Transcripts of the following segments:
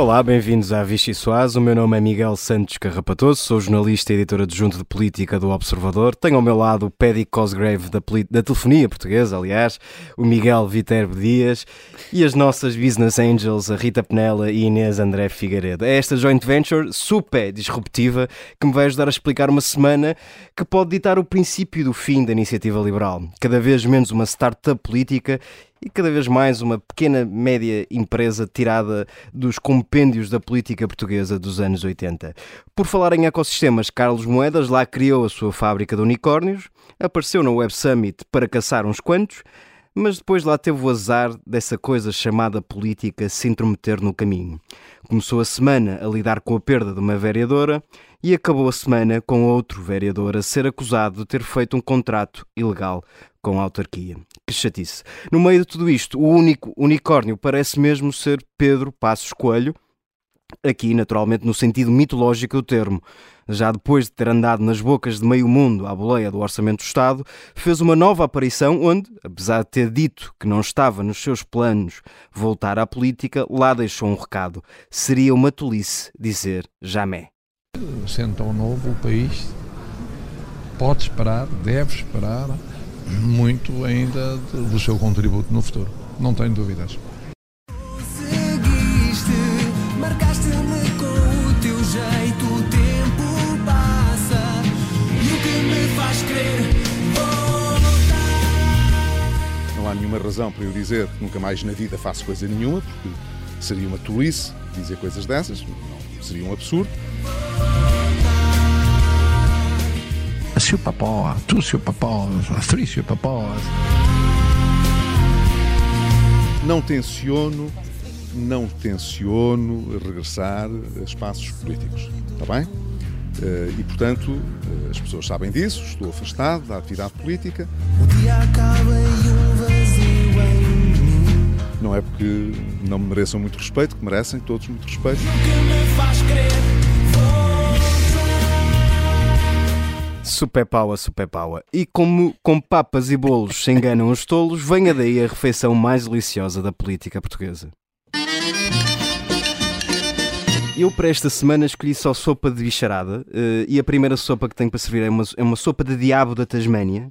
Olá, bem-vindos à Vichy Soaz. O meu nome é Miguel Santos Carrapatoso, sou jornalista e editor adjunto de política do Observador. Tenho ao meu lado o Paddy Cosgrave da, da telefonia portuguesa, aliás, o Miguel Viterbo Dias e as nossas business angels, a Rita Penela e Inês André Figueiredo. É esta joint venture super disruptiva que me vai ajudar a explicar uma semana que pode ditar o princípio do fim da iniciativa liberal. Cada vez menos uma startup política e cada vez mais uma pequena média empresa tirada dos compêndios da política portuguesa dos anos 80. Por falar em ecossistemas, Carlos Moedas lá criou a sua fábrica de unicórnios, apareceu na Web Summit para caçar uns quantos, mas depois lá teve o azar dessa coisa chamada política se intrometer no caminho. Começou a semana a lidar com a perda de uma vereadora e acabou a semana com outro vereador a ser acusado de ter feito um contrato ilegal com a autarquia. Que chatice. No meio de tudo isto, o único unicórnio parece mesmo ser Pedro Passos Coelho, aqui naturalmente no sentido mitológico do termo. Já depois de ter andado nas bocas de meio mundo à boleia do Orçamento do Estado, fez uma nova aparição onde, apesar de ter dito que não estava nos seus planos voltar à política, lá deixou um recado. Seria uma tolice dizer jamais. Sendo tão novo, o país pode esperar, deve esperar muito ainda do seu contributo no futuro. Não tenho dúvidas. Não há nenhuma razão para eu dizer que nunca mais na vida faço coisa nenhuma, porque seria uma tolice dizer coisas dessas, não, seria um absurdo. Super Power, Two Super Powers, Three Super Powers. Não tenciono, não tenciono regressar a espaços políticos, está bem? Eh, e, portanto, eh, as pessoas sabem disso, estou afastado da atividade política. O dia acaba e um vazio em mim. Não é porque não me mereçam muito respeito, que merecem todos muito respeito. Super paua, super paua. E como com papas e bolos se enganam os tolos, venha daí a refeição mais deliciosa da política portuguesa. Eu para esta semana escolhi só sopa de bicharada uh, e a primeira sopa que tenho para servir é uma, é uma sopa de diabo da Tasmânia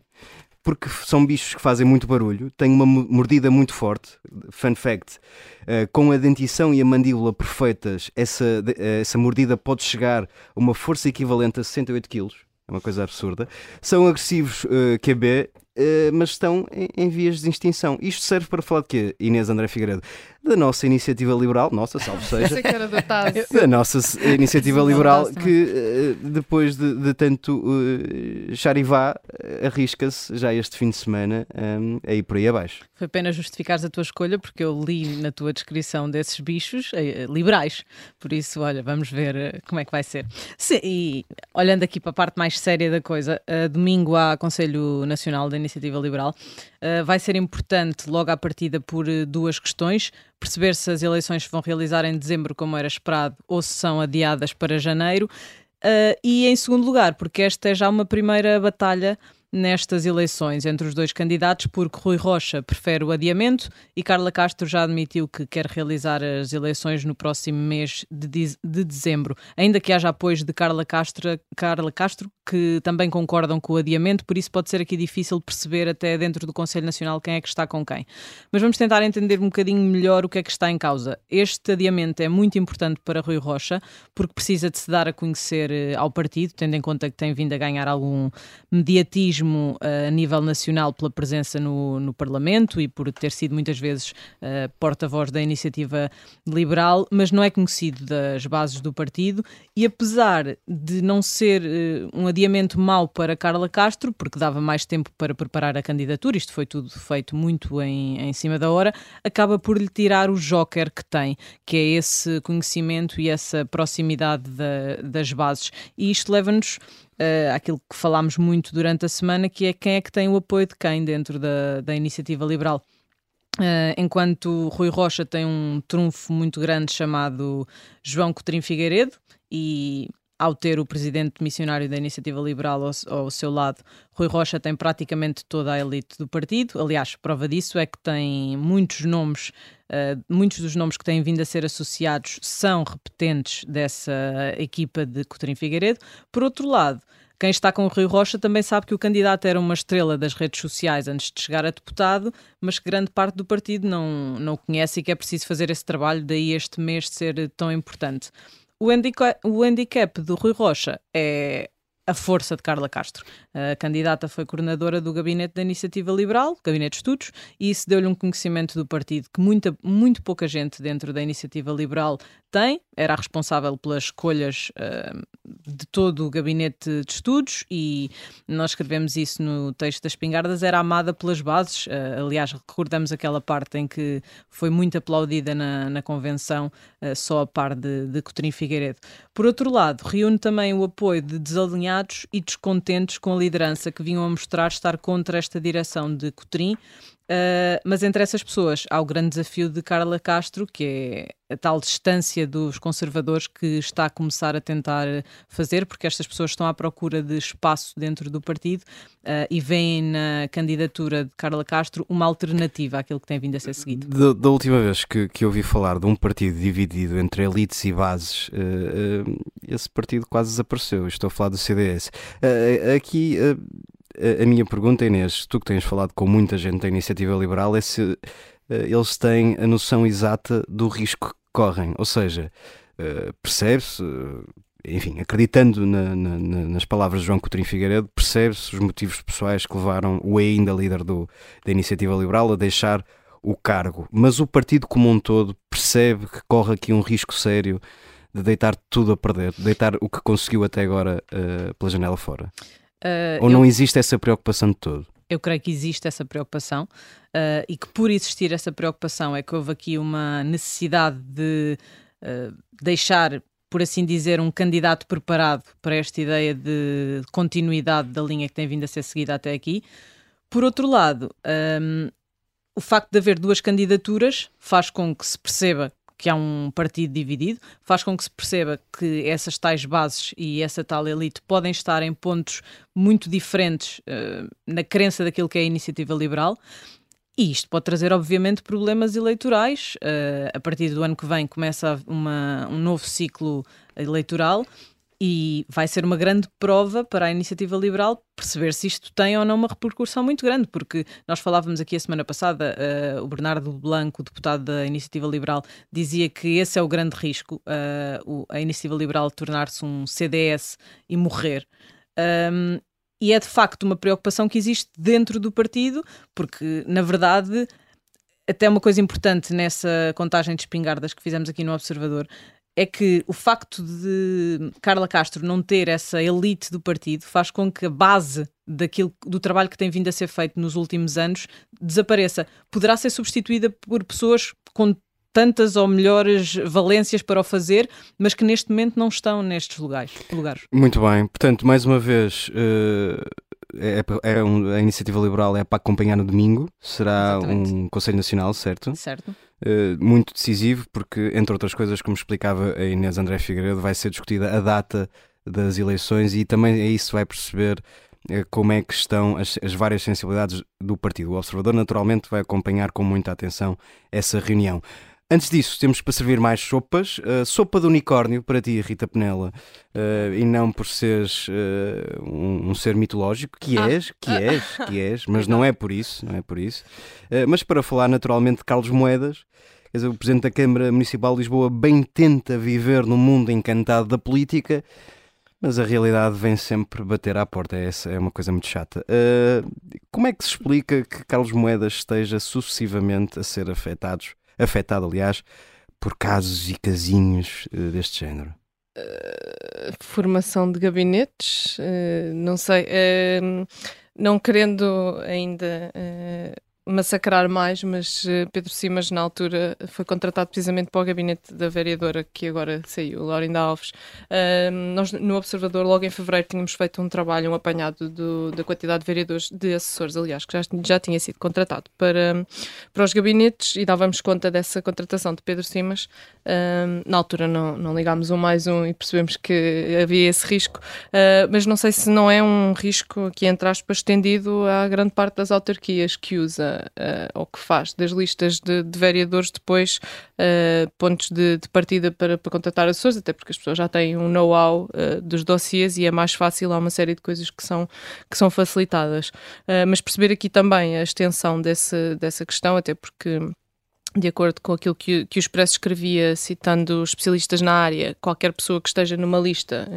porque são bichos que fazem muito barulho, têm uma mordida muito forte. Fun fact: uh, com a dentição e a mandíbula perfeitas, essa, uh, essa mordida pode chegar a uma força equivalente a 68 kg é uma coisa absurda. São agressivos uh, QB, uh, mas estão em, em, vias de extinção. Isto serve para falar de quê, Inês André Figueiredo? Da nossa iniciativa liberal, nossa, salve seja. da nossa iniciativa liberal que, uh, depois de, de tanto uh, charivá, arrisca-se já este fim de semana um, a ir por aí abaixo. Foi apenas justificares a tua escolha, porque eu li na tua descrição desses bichos liberais. Por isso, olha, vamos ver como é que vai ser. Sim, e olhando aqui para a parte mais séria da coisa, domingo há Conselho Nacional da Iniciativa Liberal. Uh, vai ser importante, logo à partida, por uh, duas questões: perceber se as eleições se vão realizar em dezembro, como era esperado, ou se são adiadas para janeiro. Uh, e em segundo lugar, porque esta é já uma primeira batalha nestas eleições entre os dois candidatos, porque Rui Rocha prefere o adiamento e Carla Castro já admitiu que quer realizar as eleições no próximo mês de, de dezembro. Ainda que haja apoios de Carla Castro, Carla Castro, que também concordam com o adiamento, por isso pode ser aqui difícil perceber até dentro do Conselho Nacional quem é que está com quem. Mas vamos tentar entender um bocadinho melhor o que é que está em causa. Este adiamento é muito importante para Rui Rocha, porque precisa de se dar a conhecer eh, ao partido, tendo em conta que tem vindo a ganhar algum mediatismo mesmo uh, a nível nacional pela presença no, no Parlamento e por ter sido muitas vezes uh, porta-voz da iniciativa liberal, mas não é conhecido das bases do partido e apesar de não ser uh, um adiamento mau para Carla Castro, porque dava mais tempo para preparar a candidatura, isto foi tudo feito muito em, em cima da hora, acaba por lhe tirar o joker que tem, que é esse conhecimento e essa proximidade da, das bases. E isto leva-nos uh, aquilo que falámos muito durante a semana, que é quem é que tem o apoio de quem dentro da, da iniciativa liberal. Uh, enquanto Rui Rocha tem um trunfo muito grande chamado João Coutrinho Figueiredo e ao ter o presidente missionário da Iniciativa Liberal ao, ao, seu lado, Rui Rocha tem praticamente toda a elite do partido. Aliás, prova disso é que tem muitos nomes, uh, muitos dos nomes que têm vindo a ser associados são repetentes dessa equipa de Coutinho Figueiredo. Por outro lado, quem está com o Rui Rocha também sabe que o candidato era uma estrela das redes sociais antes de chegar a deputado, mas que grande parte do partido não, não conhece e que é preciso fazer esse trabalho, daí este mês ser tão importante. O handicap, o handicap do Rui Rocha é a força de Carla Castro. A candidata foi coordenadora do Gabinete da Iniciativa Liberal, Gabinete de Estudos, e isso deu-lhe um conhecimento do partido que muita, muito pouca gente dentro da Iniciativa Liberal tem. Era responsável pelas escolhas uh, de todo o Gabinete de Estudos e nós escrevemos isso no texto das Pingardas. Era amada pelas bases. Uh, aliás, recordamos aquela parte em que foi muito aplaudida na, na convenção, uh, só a par de, de Figueiredo. Por outro lado, reúne também o apoio de desalinhados e descontentes com a liderança que vinham a mostrar estar contra esta direção de Coutrinho Uh, mas entre essas pessoas há o grande desafio de Carla Castro, que é a tal distância dos conservadores que está a começar a tentar fazer, porque estas pessoas estão à procura de espaço dentro do partido uh, e veem na candidatura de Carla Castro uma alternativa àquilo que tem vindo a ser seguido. Da, da última vez que, que ouvi falar de um partido dividido entre elites e bases, uh, esse partido quase desapareceu. Estou a falar do CDS. aqui a minha pergunta, Inês, tu que tens falado com muita gente da iniciativa liberal, é se uh, eles têm a noção exata do risco que correm. Ou seja, uh, percebe-se, uh, enfim, acreditando na, na, nas palavras de João Coutinho Figueiredo, percebe-se os motivos pessoais que levaram o ainda líder do, da iniciativa liberal a deixar o cargo. Mas o partido como um todo percebe que corre aqui um risco sério de deitar tudo a perder, deitar o que conseguiu até agora pela janela fora. Uh, Ou não eu, existe essa preocupação de todo? Eu creio que existe essa preocupação uh, e que por existir essa preocupação é que houve aqui uma necessidade de uh, deixar, por assim dizer, um candidato preparado para esta ideia de continuidade da linha que tem vindo a ser seguida até aqui. Por outro lado, um, o facto de haver duas candidaturas faz com que se perceba que há um partido dividido, faz com que se perceba que essas tais bases e essa tal elite podem estar em pontos muito diferentes uh, na crença daquilo que é a iniciativa liberal. E isto pode trazer, obviamente, problemas eleitorais. Uh, a partir do ano que vem começa uma, um novo ciclo eleitoral e vai ser uma grande prova para a iniciativa liberal perceber se isto tem ou não uma repercussão muito grande, porque nós falávamos aqui a semana passada, uh, o Bernardo Blanco, deputado da iniciativa liberal, dizia que esse é o grande risco, uh, o, a iniciativa liberal tornar-se um CDS e morrer. Um, e é de facto uma preocupação que existe dentro do partido, porque na verdade até uma coisa importante nessa contagem de espingardas que fizemos aqui no Observador é que o facto de Carla Castro não ter essa elite do partido faz com que a base daquilo, do trabalho que tem vindo a ser feito nos últimos anos desapareça. Poderá ser substituída por pessoas com tantas ou melhores valências para o fazer, mas que neste momento não estão nestes lugares. lugares. Muito bem, portanto, mais uma vez. Uh é, é um, a iniciativa liberal é para acompanhar no domingo, será Exatamente. um Conselho Nacional, certo? Certo. Uh, muito decisivo, porque, entre outras coisas, como explicava a Inês André Figueiredo, vai ser discutida a data das eleições e também é isso vai perceber uh, como é que estão as, as, várias sensibilidades do partido. O observador, naturalmente, vai acompanhar com muita atenção essa reunião. Antes disso, temos para servir mais sopas. Uh, sopa de unicórnio para ti, Rita Penela. Uh, e não por seres uh, um, um, ser mitológico, que ah. és, que és, que és, mas não é por isso, não é por isso. mas para falar naturalmente de Carlos Moedas, quer dizer, o Presidente da Câmara Municipal de Lisboa bem tenta viver no mundo encantado da política, mas a realidade vem sempre bater à porta. Essa é uma coisa muito chata. como é que se explica que Carlos Moedas esteja sucessivamente a ser afetados afetado, aliás, por casos e casinhos uh, deste género? Uh, formação de gabinetes, uh, não sei, não querendo ainda massacrar mais, mas uh, Pedro Simas, na altura, foi contratado precisamente para o gabinete da vereadora que agora saiu, Laurinda Alves. Uh, nós, no Observador, logo em fevereiro, tínhamos feito um trabalho, um apanhado do, da quantidade de vereadores, de assessores, aliás, que já, já tinha sido contratado para, para os gabinetes e dávamos conta dessa contratação de Pedro Simas. Uh, na altura, não, não ligámos um mais um e percebemos que havia esse risco, mas não sei se não é um risco, aqui entre aspas, estendido à grande parte das autarquias que usa uh, que faz das listas de, de vereadores depois uh, pontos de, de, partida para, para contratar assessores, até porque as pessoas já têm um know-how uh, dos dossiês e é mais fácil, há uma série de coisas que são, que são facilitadas. mas perceber aqui também a extensão desse, dessa questão, até porque de acordo com aquilo que, que o Expresso escrevia, citando especialistas na área, qualquer pessoa que esteja numa lista,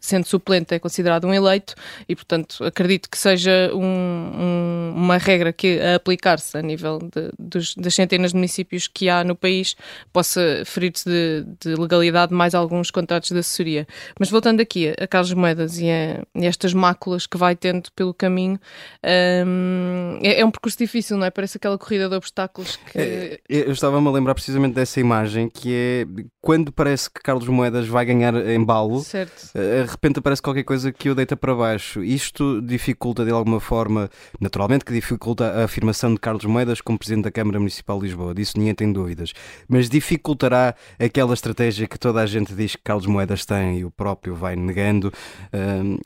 sendo suplente, é considerado um eleito e, portanto, acredito que seja um, um, uma regra que a aplicar-se a nível de, dos, das centenas de municípios que há no país possa ferir-se de, de, legalidade mais alguns contratos de assessoria. Mas voltando aqui a Carlos Moedas e a, estas máculas que vai tendo pelo caminho, um, é, é, um percurso difícil, não é? Parece aquela corrida de obstáculos que. É eu estava-me a lembrar precisamente dessa imagem que é quando parece que Carlos Moedas vai ganhar embalo, certo. Eh, de repente aparece qualquer coisa que o deita para baixo. Isto dificulta de alguma forma, naturalmente que dificulta a afirmação de Carlos Moedas como Presidente da Câmara Municipal de Lisboa, disso ninguém tem dúvidas. Mas dificultará aquela estratégia que toda a gente diz que Carlos Moedas tem e o próprio vai negando, ehm,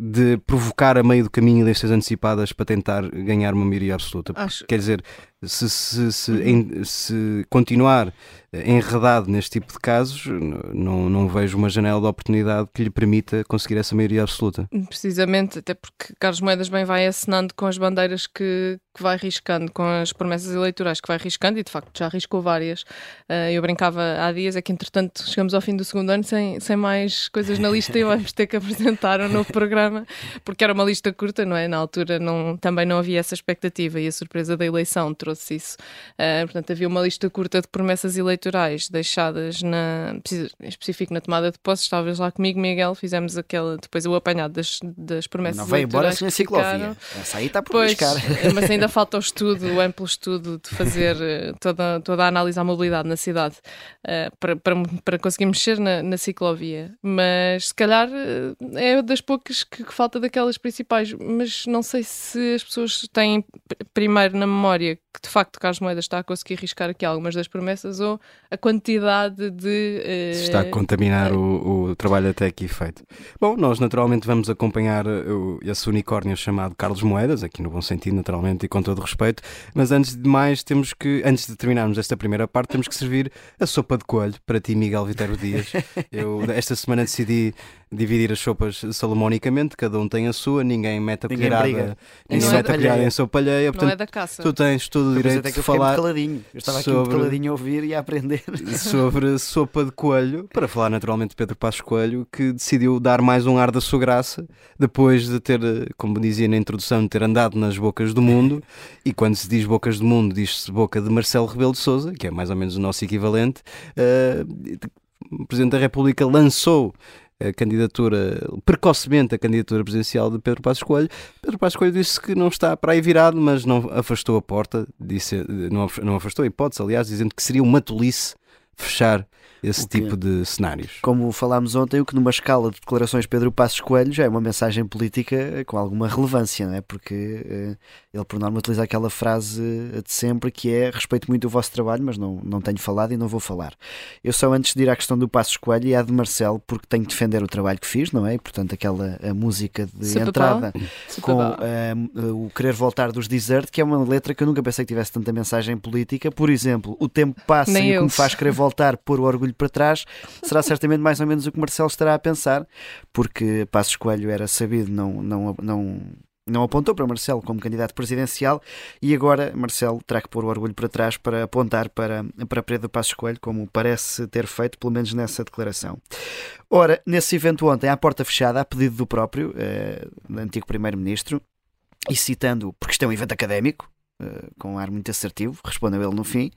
de provocar a meio do caminho listas antecipadas para tentar ganhar uma maioria absoluta. Acho... Quer dizer, se, se, se, em, se continuar enredado neste tipo de casos, não, não vejo uma janela de oportunidade que lhe permita conseguir essa maioria absoluta. Precisamente, até porque Carlos Moedas bem vai assinando com as bandeiras que, que vai riscando, com as promessas eleitorais que vai riscando, e de facto já riscou várias. Uh, eu brincava há dias, é que entretanto chegamos ao fim do segundo ano sem, sem mais coisas na lista e vamos ter que apresentar um novo programa, porque era uma lista curta, não é? Na altura não, também não havia essa expectativa e a surpresa da eleição trouxe isso. Uh, portanto, havia uma lista curta de promessas eleitorais eleitorais deixadas na, específico na tomada de posse, estavas lá comigo, Miguel, fizemos aquela, depois o apanhado das, das promessas Não veio embora sem a ciclovia. Essa aí está por pois, Mas ainda falta o estudo, o amplo estudo de fazer eh, toda, toda a análise à mobilidade na cidade uh, para, para, para conseguir mexer na, na, ciclovia. Mas se calhar eh, é das poucas que, que falta daquelas principais, mas não sei se as pessoas têm primeiro na memória que de facto Carlos Moedas está a conseguir riscar aqui algumas das promessas ou a quantidade de. Uh... Está a contaminar o, o, trabalho até aqui feito. Bom, nós naturalmente vamos acompanhar o, esse unicórnio chamado Carlos Moedas, aqui no bom sentido, naturalmente, e com todo o respeito, mas antes de mais, temos que, antes de terminarmos esta primeira parte, temos que servir a sopa de coelho para ti, Miguel Viterbo Dias. Eu esta semana decidi dividir as sopas salomonicamente, cada um tem a sua, ninguém mete a colherada, ninguém, ninguém é mete a colherada em sopa alheia. Portanto, não é da caça. Tu tens todo o direito de falar. Caladinho. Eu estava sobre, aqui caladinho a ouvir e a aprender. Sobre sopa de coelho, para falar naturalmente de Pedro Passos Coelho, que decidiu dar mais um ar da sua graça, depois de ter, como dizia na introdução, ter andado nas bocas do mundo. E quando se diz bocas do mundo, diz-se boca de Marcelo Rebelo de Souza, que é mais ou menos o nosso equivalente. Uh, o Presidente da República lançou a candidatura, precocemente a candidatura presidencial de Pedro Passos Coelho. Pedro Passos Coelho disse que não está para aí virado, mas não afastou a porta, disse, não, afastou a hipótese, aliás, dizendo que seria uma tolice fechar esse tipo de cenários. Como falámos ontem, o que numa escala de declarações Pedro Passos Coelho já é uma mensagem política com alguma relevância, não é? porque uh, ele por norma utiliza aquela frase de sempre que é respeito muito o vosso trabalho, mas não, não tenho falado e não vou falar. Eu só antes de ir à questão do Passos Coelho e à de Marcelo, porque tenho que defender o trabalho que fiz, não é? E, portanto, aquela a música de Super entrada com uh, o querer voltar dos Desert, que é uma letra que eu nunca pensei que tivesse tanta mensagem política. Por exemplo, o tempo passa Nem e o que me faz querer voltar, pôr o orgulho olho para trás, será certamente mais ou menos o que Marcelo estará a pensar, porque Passos Coelho era sabido, não, não, não, não apontou para Marcelo como candidato presidencial e agora Marcelo terá que pôr o orgulho para trás para apontar para, para Pedro Passos Coelho, como parece ter feito, pelo menos nessa declaração. Ora, nesse evento ontem, à porta fechada, a pedido do próprio, eh, antigo Primeiro-Ministro, e citando, porque isto é um evento académico, uh, com um ar muito assertivo, respondeu ele no fim.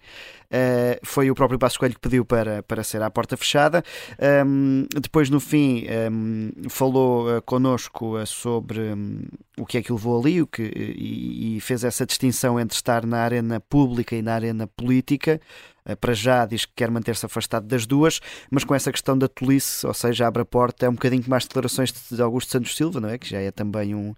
Uh, foi o próprio Passo Coelho que pediu para, para ser à porta fechada. Um, depois, no fim, um, falou uh, connosco sobre um, o que é que levou ali o que, e, e, fez essa distinção entre estar na arena pública e na arena política. Para já diz que quer manter-se afastado das duas, mas com essa questão da tolice, ou seja, abre a porta, é um bocadinho mais declarações de Augusto Santos Silva, não é? Que já é também um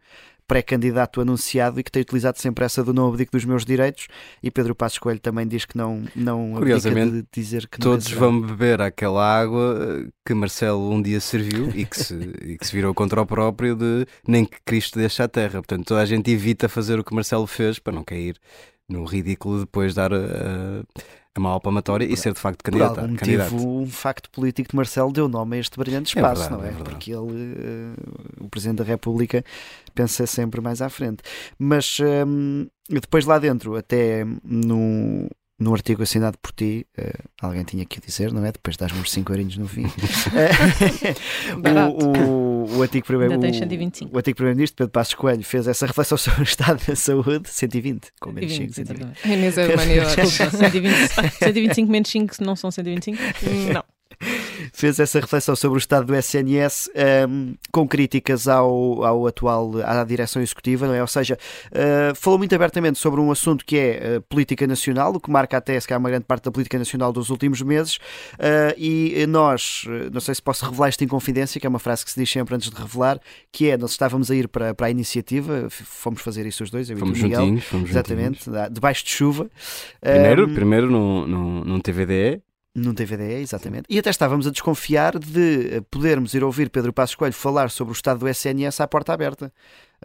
pré-candidato anunciado e que tem utilizado sempre essa do não abdico dos meus direitos e Pedro Passos Coelho também diz que não, não Curiosamente, de dizer que todos vão beber aquela água eh, que Marcelo um dia serviu e que, se, e que se virou contra o próprio de nem que Cristo deixe a terra. Portanto, toda a gente evita fazer o que Marcelo fez para não cair no ridículo depois dar a, a mal palmatória e ser de facto candidato. Por algum motivo, um facto político de Marcelo deu nome a este brilhante é espaço, é verdade, não é? é Porque ele, uh, o Presidente da República, pensa sempre mais à frente. Mas um, depois lá dentro, até no, no artigo assinado por ti, uh, alguém tinha que dizer, não é? Depois das uns 5 eurinhos no fim. o, o, o antigo primeiro o, o antigo primeiro-ministro Pedro Passos Coelho fez essa reflexão sobre o estado da saúde, 120, com menos 5, 120. A Inês é Desculpa, 120, 125 menos 5 não são 125? Não fez essa reflexão sobre o estado do SNS um, com críticas ao, ao atual, à direção executiva, não é? Ou seja, uh, falou muito abertamente sobre um assunto que é uh, política nacional, o que marca até se calhar uma grande parte da política nacional dos últimos meses, uh, e nós, não sei se posso revelar isto em confidência, que é uma frase que se diz sempre antes de revelar, que é, nós estávamos a ir para, para a iniciativa, fomos fazer isso os dois, eu fomos e o Miguel, juntinhos, fomos exatamente, juntinhos. debaixo de chuva. Primeiro, um, primeiro num, num, num TVDE, num DVD, exatamente. E até estávamos a desconfiar de podermos ir ouvir Pedro Passos Coelho falar sobre o estado do SNS à porta aberta.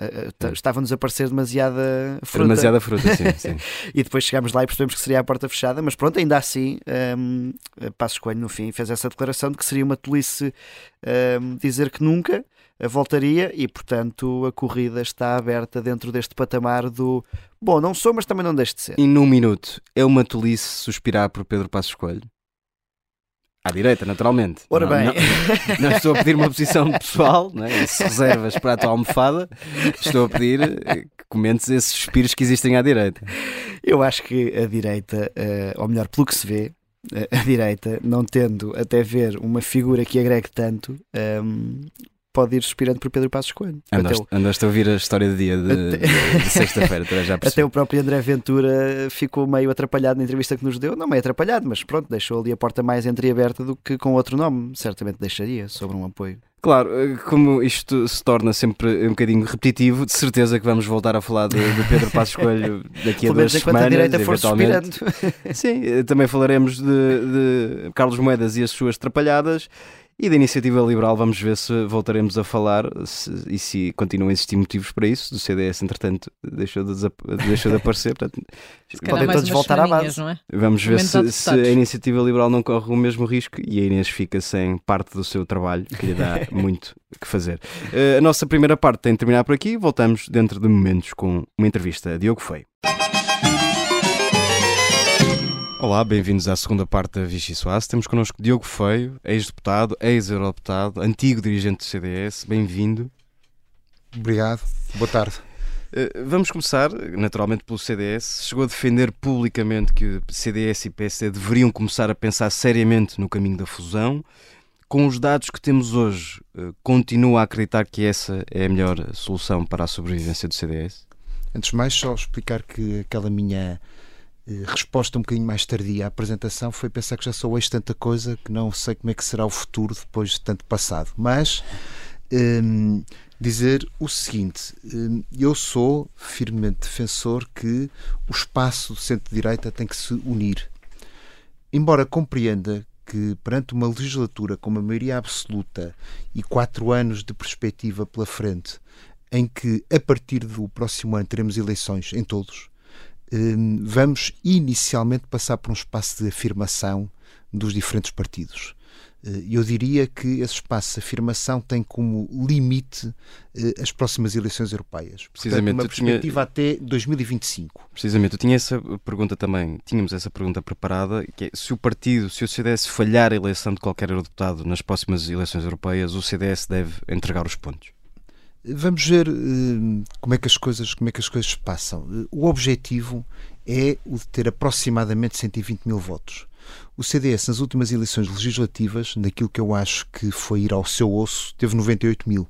Uh, Estava-nos a parecer demasiada fruta. Demasiada fruta, sim. sim. e depois chegámos lá e percebemos que seria a porta fechada, mas pronto, ainda assim, um, ehm, Passos Coelho no fim fez essa declaração de que seria uma tolice um, ehm, dizer que nunca voltaria e, portanto, a corrida está aberta dentro deste patamar do bom, não sou, mas também não deixe de ser. E num minuto, é uma tolice suspirar por Pedro Passos Coelho? À direita, naturalmente. Ora não, bem. Não, não, estou a pedir uma posição pessoal, não é? se reservas para a tua almofada, estou a pedir que comentes esses suspiros que existem à direita. Eu acho que a direita, uh, ou melhor, pelo que se vê, uh, a direita, não tendo até ver uma figura que agregue tanto, um, ehm, pode ir suspirando por Pedro Passos Coelho. Andaste, o... andaste a ouvir a história do dia de, até... de, sexta-feira, já percebi. Até o próprio André Ventura ficou meio atrapalhado na entrevista que nos deu. Não meio atrapalhado, mas pronto, deixou ali a porta mais entreaberta do que com outro nome. Certamente deixaria sobre um apoio. Claro, eh, como isto se torna sempre um bocadinho repetitivo, de certeza que vamos voltar a falar de, de Pedro Passos Coelho daqui a duas semanas. A direita for eventualmente. Sim, eh, também falaremos de, de Carlos Moedas e as suas trapalhadas e da iniciativa liberal vamos ver se voltaremos a falar se, e se continuam a existir motivos para isso. Do CDS, entretanto, deixou de, deixou de aparecer. Portanto, podem todos voltar à base. É? Vamos ver se, se, a iniciativa liberal não corre o mesmo risco e a Inês fica sem parte do seu trabalho, que lhe dá muito que fazer. Uh, a nossa primeira parte tem de terminar por aqui. Voltamos dentro de momentos com uma entrevista a Diogo Feio. Olá, bem-vindos à segunda parte da Vichy Soares. Temos connosco Diogo Feio, ex-deputado, ex-eurodeputado, antigo dirigente do CDS. Bem-vindo. Obrigado. Boa tarde. Uh, vamos começar, naturalmente, pelo CDS. Chegou a defender publicamente que CDS e PSD deveriam começar a pensar seriamente no caminho da fusão. Com os dados que temos hoje, uh, continua a acreditar que essa é a melhor solução para a sobrevivência do CDS? Antes de mais, só explicar que aquela minha eh, resposta um bocadinho mais tardia à apresentação foi pensar que já sou ex tanta coisa que não sei como é que será o futuro depois de tanto passado. Mas ehm, dizer o seguinte: ehm, eu sou firmemente defensor que o espaço do centro-direita tem que se unir. Embora compreenda que perante uma legislatura com uma maioria absoluta e quatro anos de perspectiva pela frente, em que a partir do próximo ano teremos eleições em todos, vamos inicialmente passar por um espaço de afirmação dos diferentes partidos. Eh, eu diria que esse espaço de afirmação tem como limite eh, as próximas eleições europeias. Precisamente, Portanto, uma perspectiva tinha... até 2025. Precisamente, eu tinha essa pergunta também, tínhamos essa pergunta preparada, que é, se o partido, se o CDS falhar a eleição de qualquer eurodeputado nas próximas eleições europeias, o CDS deve entregar os pontos? Vamos ver uh, como é que as coisas como é que as coisas passam. Uh, o objetivo é o de ter aproximadamente 120 mil votos. O CDS, nas últimas eleições legislativas, naquilo que eu acho que foi ir ao seu osso, teve 98 mil.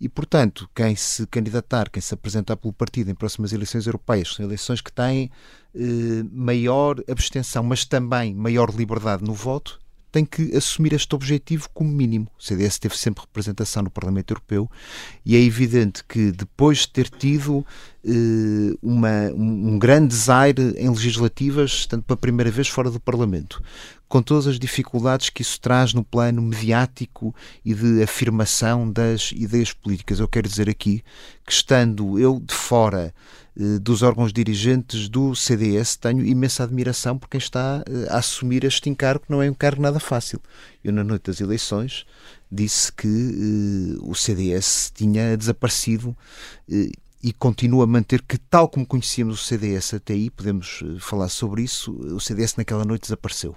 E, portanto, quem se candidatar, quem se apresentar pelo partido em próximas eleições europeias, são eleições que têm eh, maior abstenção, mas também maior liberdade no voto, tem que assumir este objetivo como mínimo. O CDS teve sempre representação no Parlamento Europeu e é evidente que depois de ter tido eh, uma, um grande desaire em legislativas, tanto pela primeira vez fora do Parlamento, com todas as dificuldades que isso traz no plano mediático e de afirmação das ideias políticas. Eu quero dizer aqui que, estando eu de fora dos órgãos dirigentes do CDS, tenho imensa admiração por quem está eh, a assumir este encargo, que não é um encargo nada fácil. Eu, na noite das eleições, disse que uh, o CDS tinha desaparecido e continua a manter que, tal como conhecíamos o CDS até aí, podemos falar sobre isso, o CDS naquela noite desapareceu.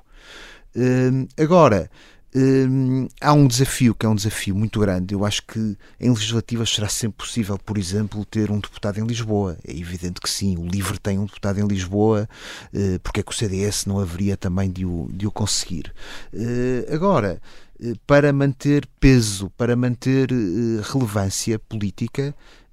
Agora, uh, há um desafio que é um desafio muito grande. Eu acho que em legislativas será sempre possível, por exemplo, ter um deputado em Lisboa. É evidente que sim, o LIVRE tem um deputado em Lisboa, uh, porque é que o CDS não haveria também de o, de o conseguir. Uh, agora, para manter peso, para manter relevância política, Hum,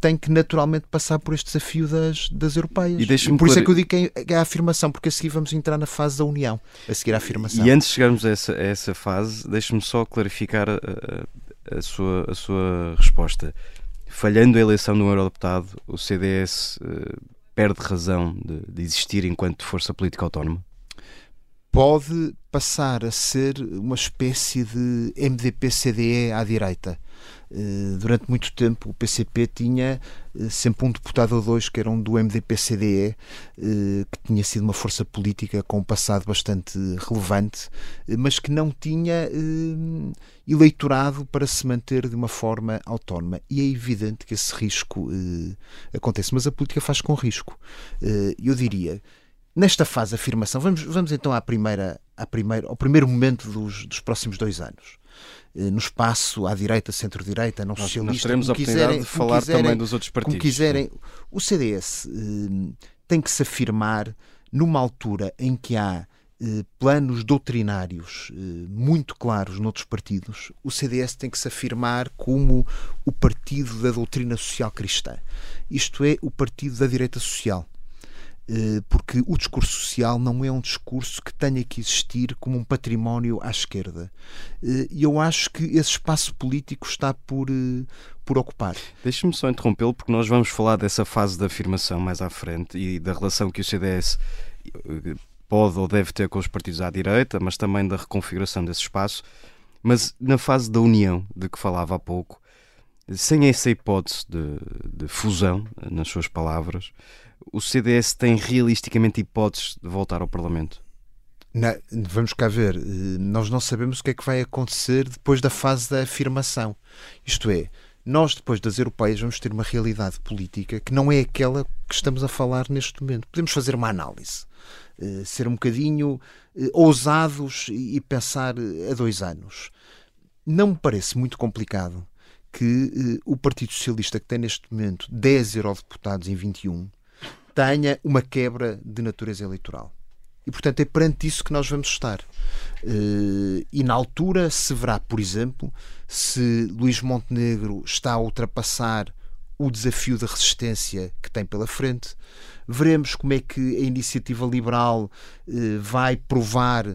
tem que naturalmente passar por este desafio das, das europeias. E, por isso é que eu digo que é a afirmação, porque a seguir vamos entrar na fase da União, a seguir a afirmação. E antes de chegarmos a essa, a essa fase, deixe-me só clarificar a, a, sua, a sua resposta. Falhando a eleição de um eurodeputado, o CDS uh, eh, perde razão de, de existir enquanto força política autónoma? Pode passar a ser uma espécie de MDP-CDE à direita durante muito tempo o PCP tinha eh, sempre um deputado ou dois que eram do MDP-CDE, eh, que tinha sido uma força política com um passado bastante relevante, mas que não tinha eleitorado para se manter de uma forma autónoma. E é evidente que esse risco acontece, mas a política faz com risco. Eu diria nesta fase de afirmação, vamos, vamos então à primeira, à primeira, ao primeiro momento dos, dos próximos dois anos. Eh, no espaço à direita, centro-direita, não nós, socialista. Nós teremos a oportunidade quiserem, de falar quiserem, também dos outros partidos. Como quiserem. O CDS eh, tem que se afirmar numa altura em que há eh, planos doutrinários eh, muito claros noutros partidos, o CDS tem que se afirmar como o partido da doutrina social cristã. Isto é, o partido da direita social. Eh, porque o discurso social não é um discurso que tenha que existir como um património à esquerda. Eh, e eu acho que esse espaço político está por, eh, por ocupar. Deixe-me só interrompê-lo, porque nós vamos falar dessa fase de afirmação mais à frente e da relação que o CDS pode ou deve ter com os partidos à direita, mas também da reconfiguração desse espaço. Mas na fase da união, de que falava há pouco, sem essa hipótese de, de fusão, nas suas palavras, o CDS tem realisticamente hipóteses de voltar ao Parlamento? Vamos cá ver, eh, nós não sabemos o que é que vai acontecer depois da fase da afirmação. Isto é, nós depois das europeias vamos ter uma realidade política que não é aquela que estamos a falar neste momento. Podemos fazer uma análise, eh, ser um bocadinho eh, ousados e pensar a dois anos. Não me parece muito complicado que o Partido Socialista, que tem neste momento 10 eurodeputados em 21, tenha uma quebra de natureza eleitoral. E, portanto, é perante isso que nós vamos estar. Eh, e na altura se verá, por exemplo, se Luís Montenegro está a ultrapassar o desafio de resistência que tem pela frente. Veremos como é que a iniciativa liberal eh, vai provar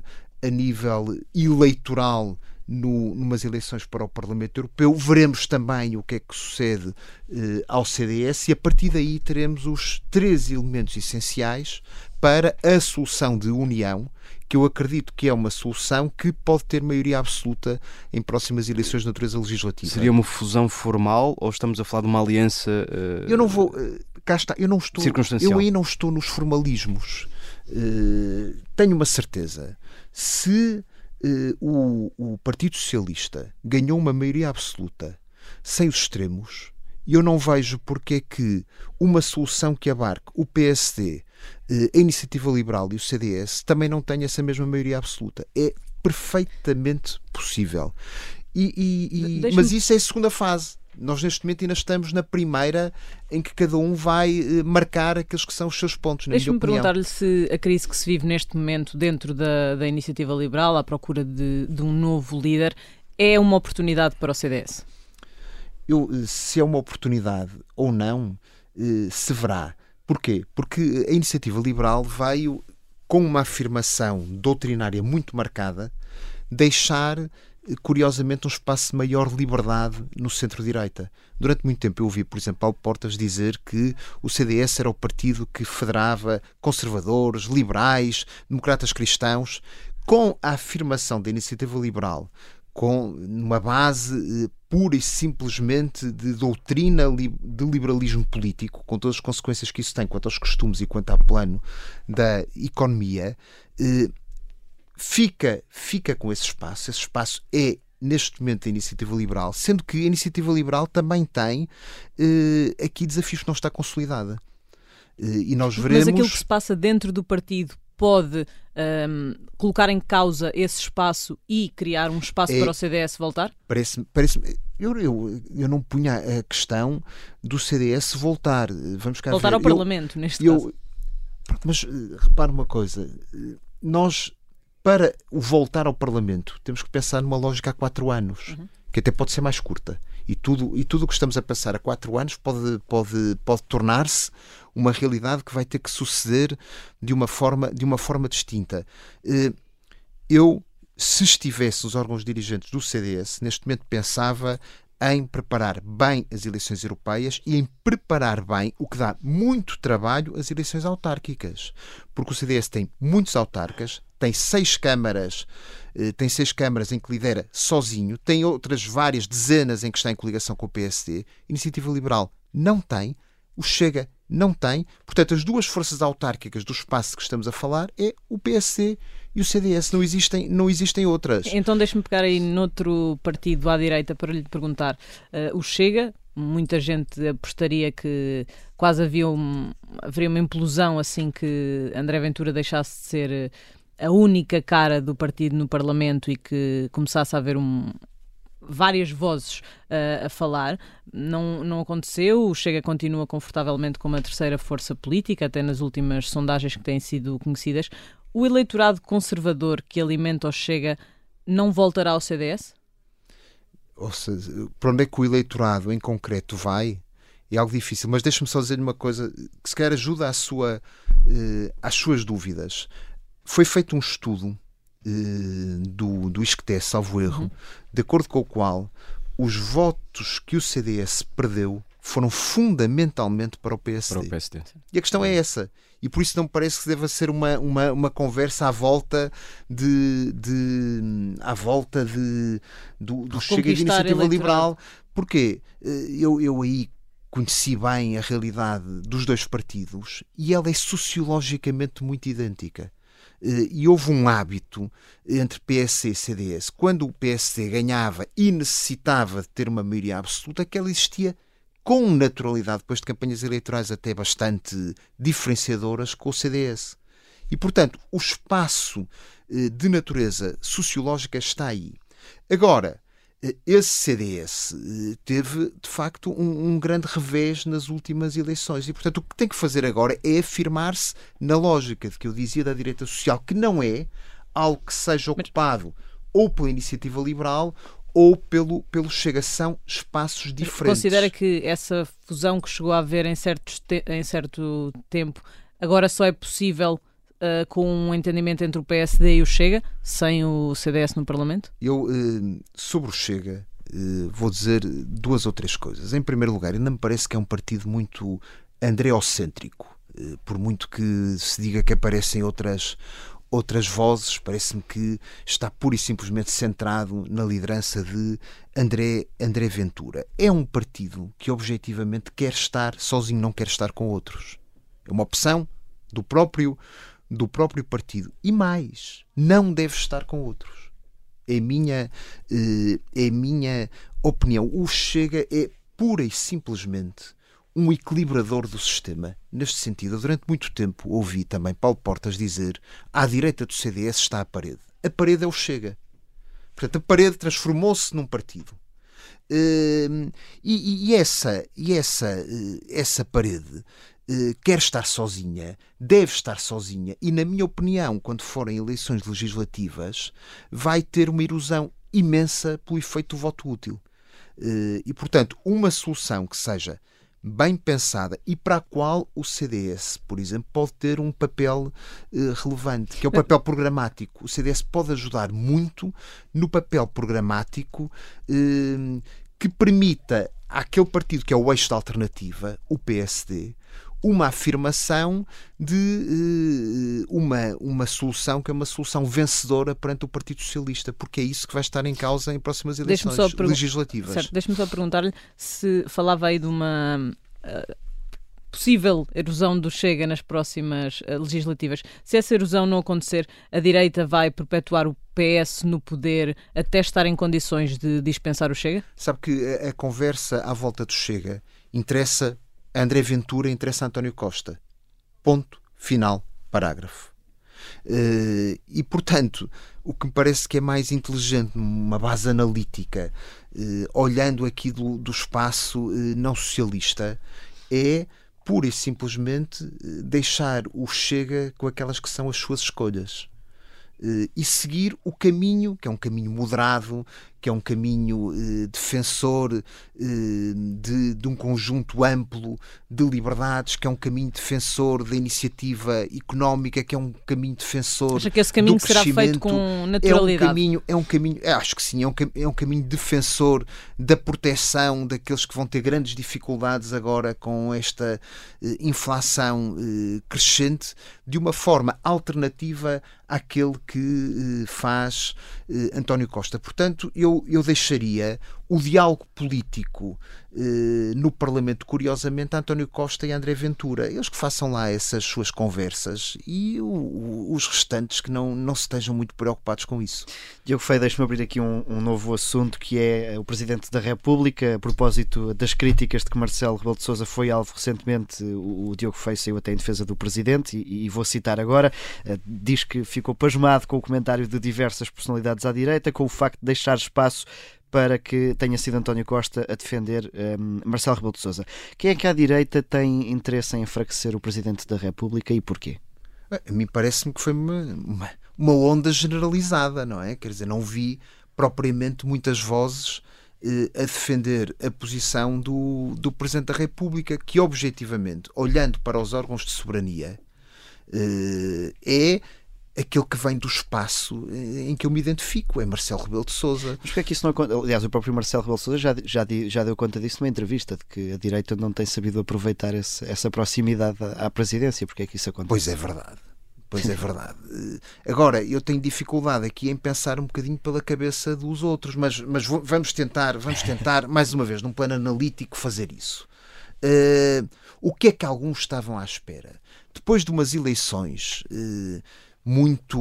a nível eleitoral no, numas eleições para o Parlamento Europeu. Veremos também o que é que sucede eh, ao CDS e a partir daí teremos os três elementos essenciais para a solução de união, que eu acredito que é uma solução que pode ter maioria absoluta em próximas eleições de natureza legislativa. Seria uma fusão formal ou estamos a falar de uma aliança? Uh, eu não vou. Uh, cá está. Eu não estou. Eu aí não estou nos formalismos. Uh, tenho uma certeza. Se eh, o, o Partido Socialista ganhou uma maioria absoluta sem os extremos, e eu não vejo porque é que uma solução que abarque o PSD, eh, a Iniciativa Liberal e o CDS também não tenha essa mesma maioria absoluta. É perfeitamente possível. E, e, e, mas isso é a segunda fase. Nós neste momento ainda estamos na primeira em que cada um vai eh, marcar aqueles que são os seus pontos. Deixa-me perguntar-lhe se a crise que se vive neste momento dentro da, da iniciativa liberal, à procura de, de um novo líder, é uma oportunidade para o CDS? Eu, eh, se é uma oportunidade ou não, eh, se verá. Porquê? Porque a iniciativa liberal veio com uma afirmação doutrinária muito marcada, deixar curiosamente, um espaço de maior liberdade no centro-direita. Durante muito tempo eu ouvi, por exemplo, Paulo Portas dizer que o CDS era o partido que federava conservadores, liberais, democratas cristãos, com a afirmação da iniciativa liberal, com uma base eh, pura e simplesmente de doutrina de liberalismo político, com todas as consequências que isso tem quanto aos costumes e quanto ao plano da economia, eh, fica, fica com esse espaço. Esse espaço é neste momento a iniciativa liberal, sendo que a iniciativa liberal também tem eh, aqui desafios que não está consolidada. Eh, e nós veremos. Mas aquilo que se passa dentro do partido pode um, ehm, colocar em causa esse espaço e criar um espaço é, para o CDS voltar? Parece-me. Parece eu, eu, eu não punha a questão do CDS voltar. Vamos cá voltar ver. ao eu, Parlamento, neste eu, caso. Mas uh, repare uma coisa. Nós para o voltar ao Parlamento, temos que pensar numa lógica há quatro anos, uhum. que até pode ser mais curta. E tudo e tudo o que estamos a pensar há quatro anos pode, pode, pode tornar-se uma realidade que vai ter que suceder de uma forma, de uma forma distinta. Eh, eu, se estivesse nos órgãos dirigentes do CDS, neste momento pensava em preparar bem as eleições europeias e em preparar bem o que dá muito trabalho as eleições autárquicas. Porque o CDS tem muitos autarcas, tem seis câmaras, eh, tem seis câmaras em que lidera sozinho, tem outras várias dezenas em que está em coligação com o PSD. Iniciativa Liberal não tem, o Chega não tem. Portanto, as duas forças autárquicas do espaço que estamos a falar é o PSD e o CDS. Não existem, não existem outras. Então, deixe-me pegar aí noutro partido à direita para lhe perguntar. Uh, o Chega, muita gente apostaria que quase havia um, haveria uma implosão assim que André Ventura deixasse de ser a única cara do partido no Parlamento e que começasse a haver um, várias vozes uh, a falar. Não, não aconteceu. O Chega continua confortavelmente como a terceira força política, até nas últimas sondagens que têm sido conhecidas. O eleitorado conservador que alimenta o Chega não voltará ao CDS? Ou seja, para onde é que o eleitorado em concreto vai? É algo difícil, mas deixe-me só dizer uma coisa que se calhar ajuda à sua, uh, às suas dúvidas. Foi feito um estudo do, do ISCTE, salvo erro, uhum. de acordo com o qual os votos que o CDS perdeu foram fundamentalmente para o PSD. Para o PSD. E a questão é essa. E por isso não me parece que deva ser uma, uma, uma conversa à volta de, de à volta de, do, do Chega de Iniciativa Liberal. Porquê? Eh, eu, eu aí conheci bem a realidade dos dois partidos e ela é sociologicamente muito idêntica. Eh, e houve um hábito entre PSD e CDS. Quando o PSD ganhava e necessitava de ter uma maioria absoluta, que ela existia com naturalidade, depois de campanhas eleitorais até bastante diferenciadoras com o CDS. E, portanto, o espaço eh, de natureza sociológica está aí. Agora, esse CDS eh, teve, de facto, um, um, grande revés nas últimas eleições. E, portanto, o que tem que fazer agora é afirmar-se na lógica de que eu dizia da direita social, que não é algo que seja ocupado ou pela iniciativa liberal ou pelo, pelo Chega. São espaços diferentes. Considera que essa fusão que chegou a haver em, certos te em certo tempo agora só é possível uh, com um entendimento entre o PSD e o Chega, sem o CDS no Parlamento? Eu, uh, sobre o Chega, uh, vou dizer duas ou três coisas. Em primeiro lugar, ainda me parece que é um partido muito andreocêntrico. Por muito que se diga que aparecem outras, outras vozes, parece-me que está pura e simplesmente centrado na liderança de André, André Ventura. É um partido que objetivamente quer estar sozinho, não quer estar com outros. É uma opção do próprio do próprio partido. E mais, não deve estar com outros. É minha, eh, é minha opinião. O Chega é pura e simplesmente um equilibrador do sistema. Neste sentido, durante muito tempo ouvi também Paulo Portas dizer à direita do CDS está a parede. A parede é o Chega. Portanto, a parede transformou-se num partido. Uh, e, e, essa, e essa, uh, essa parede quer estar sozinha, deve estar sozinha, e, na minha opinião, quando forem eleições legislativas, vai ter uma erosão imensa pelo efeito do voto útil. e, portanto, uma solução que seja bem pensada e para a qual o CDS, por exemplo, pode ter um papel uh, relevante, que é o papel programático. O CDS pode ajudar muito no papel programático que permita àquele partido que é o eixo da alternativa, o PSD, uma afirmação de uh, uma, uma solução que é uma solução vencedora perante o Partido Socialista, porque é isso que vai estar em causa em próximas eleições legislativas. Deixe-me só perguntar-lhe se falava aí de uma. Uh, possível erosão do Chega nas próximas uh, legislativas. Se essa erosão não acontecer, a direita vai perpetuar o PS no poder até estar em condições de dispensar o Chega? Sabe que a, a conversa à volta do Chega interessa André Ventura interessa António Costa. Ponto. Final. Parágrafo. Uh, e, portanto, o que me parece que é mais inteligente, numa base analítica, uh, olhando aqui do, do espaço uh, não socialista, é pura e simplesmente deixar o Chega com aquelas que são as suas escolhas. E seguir o caminho, que é um caminho moderado, que é um caminho eh, defensor eh, de, de, um conjunto amplo de liberdades, que é um caminho defensor da iniciativa económica, que é um caminho defensor Acha que esse caminho do será feito com naturalidade? É um caminho, é um caminho acho que sim, é um, é um caminho defensor da proteção daqueles que vão ter grandes dificuldades agora com esta eh, inflação eh, crescente, de uma forma alternativa àquele que eh, faz eh, António Costa. Portanto, eu eu, eu deixaria o diálogo político eh, no Parlamento, curiosamente, António Costa e André Ventura. Eles que façam lá essas suas conversas e os restantes que não, não se estejam muito preocupados com isso. Diogo Feio, deixe-me abrir aqui um, um, novo assunto que é o Presidente da República, a propósito das críticas de que Marcelo Rebelo de Sousa foi alvo recentemente. O, o Diogo Feio saiu até em defesa do Presidente e, e vou citar agora. Eh, diz que ficou pasmado com o comentário de diversas personalidades à direita, com o facto de deixar espaço para que tenha sido António Costa a defender um, Marcelo Rebelo de Sousa. Quem é que à direita tem interesse em enfraquecer o Presidente da República e porquê? A mim parece-me que foi uma, uma, uma, onda generalizada, não é? Quer dizer, não vi propriamente muitas vozes eh, a defender a posição do, do Presidente da República, que objetivamente, olhando para os órgãos de soberania, eh, é aquele que vem do espaço eh, em que eu me identifico, é Marcelo Rebelo de Sousa. Mas porquê é que isso não acontece? Aliás, o próprio Marcelo Rebelo de Sousa já, já, já deu conta disso numa entrevista, de que a direita não tem sabido aproveitar esse, essa proximidade à presidência. Porquê é que isso acontece? Pois é verdade. Pois é verdade. Eh, agora, eu tenho dificuldade aqui em pensar um bocadinho pela cabeça dos outros, mas, mas vamos tentar, vamos tentar, mais uma vez, num plano analítico, fazer isso. Uh, o que é que alguns estavam à espera? Depois de umas eleições uh, muito,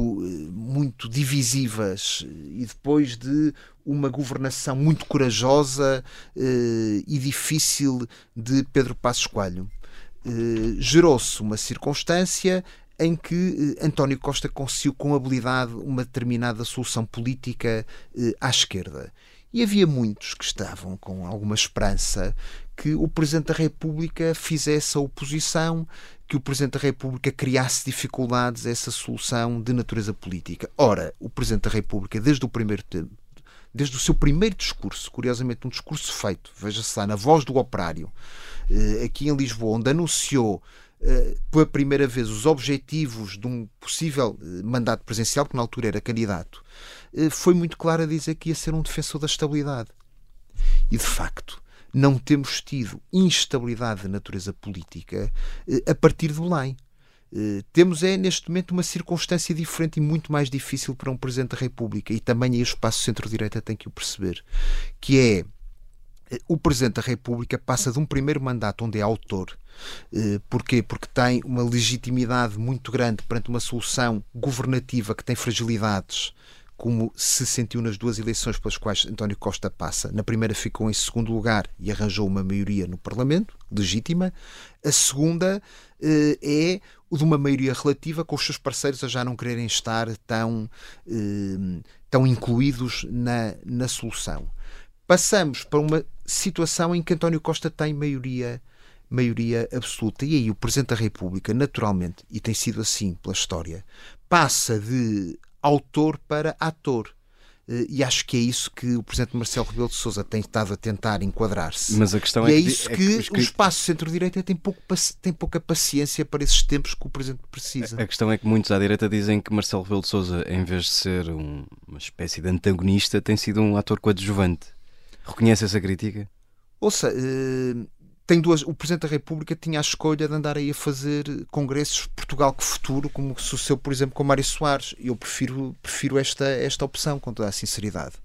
muito divisivas e depois de uma governação muito corajosa eh, e difícil de Pedro Passos Coelho. Eh, gerou-se uma circunstância em que eh, António Costa conseguiu com habilidade uma determinada solução política à esquerda. E havia muitos que estavam com alguma esperança que o Presidente da República fizesse a oposição, que o Presidente da República criasse dificuldades a essa solução de natureza política. Ora, o Presidente da República, desde o primeiro tempo, desde o seu primeiro discurso, curiosamente um discurso feito, veja-se lá, na voz do operário, eh, aqui em Lisboa, onde anunciou eh, pela primeira vez os objetivos de um possível eh, mandato presidencial, que na altura era candidato, foi muito claro a dizer que ia ser um defensor da estabilidade. E de facto, não temos tido instabilidade de natureza política eh, a partir de Belém. Uh, temos é neste momento uma circunstância diferente e muito mais difícil para um Presidente da República e também aí o espaço centro-direita tem que o perceber, que é eh, o Presidente da República passa de um primeiro mandato onde é autor. Porquê? Porque tem uma legitimidade muito grande perante uma solução governativa que tem fragilidades como se sentiu nas duas eleições pelas quais António Costa passa. Na primeira ficou em segundo lugar e arranjou uma maioria no Parlamento, legítima. A segunda eh, é o de uma maioria relativa, com os seus parceiros a já não quererem estar tão, eh, tão incluídos na, na solução. passamos para uma situação em que António Costa tem maioria maioria absoluta. E aí o Presidente da República, naturalmente, e tem sido assim pela história, passa de autor para ator. Eh, e acho que é isso que o Presidente Marcelo Rebelo de Sousa tem estado a tentar enquadrar-se. Mas a questão e é, é que, isso é que, que o espaço centro-direita tem, pouco, tem pouca paciência para esses tempos que o Presidente precisa. A questão é que muitos à direita dizem que Marcelo Rebelo de Sousa, em vez de ser um, uma espécie de antagonista, tem sido um ator coadjuvante. Reconhece essa crítica? Ouça, uh, tem duas. O Presidente da República tinha a escolha de andar aí a fazer congressos Portugal que futuro, como sucedeu, por exemplo, com Mário Soares. Eu prefiro, prefiro esta, esta opção, com toda a sinceridade.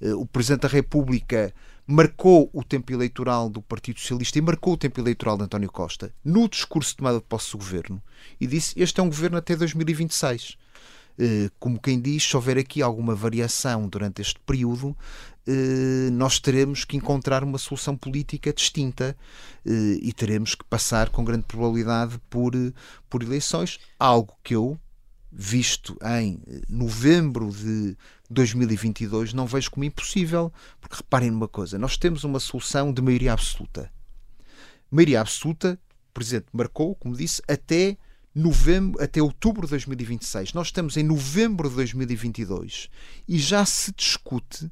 Eh, o Presidente da República marcou o tempo eleitoral do Partido Socialista e marcou o tempo eleitoral de António Costa no discurso de tomada de posse do governo e disse: Este é um governo até 2026. Eh, como quem diz, se houver aqui alguma variação durante este período, eh, nós teremos que encontrar uma solução política distinta eh, e teremos que passar com grande probabilidade por, por eleições, algo que eu, visto em novembro de 2022, não vejo como impossível, porque reparem numa coisa, nós temos uma solução de maioria absoluta. Maioria absoluta, o Presidente marcou, como disse, até novembro, até outubro de 2026. Nós estamos em novembro de 2022 e já se discute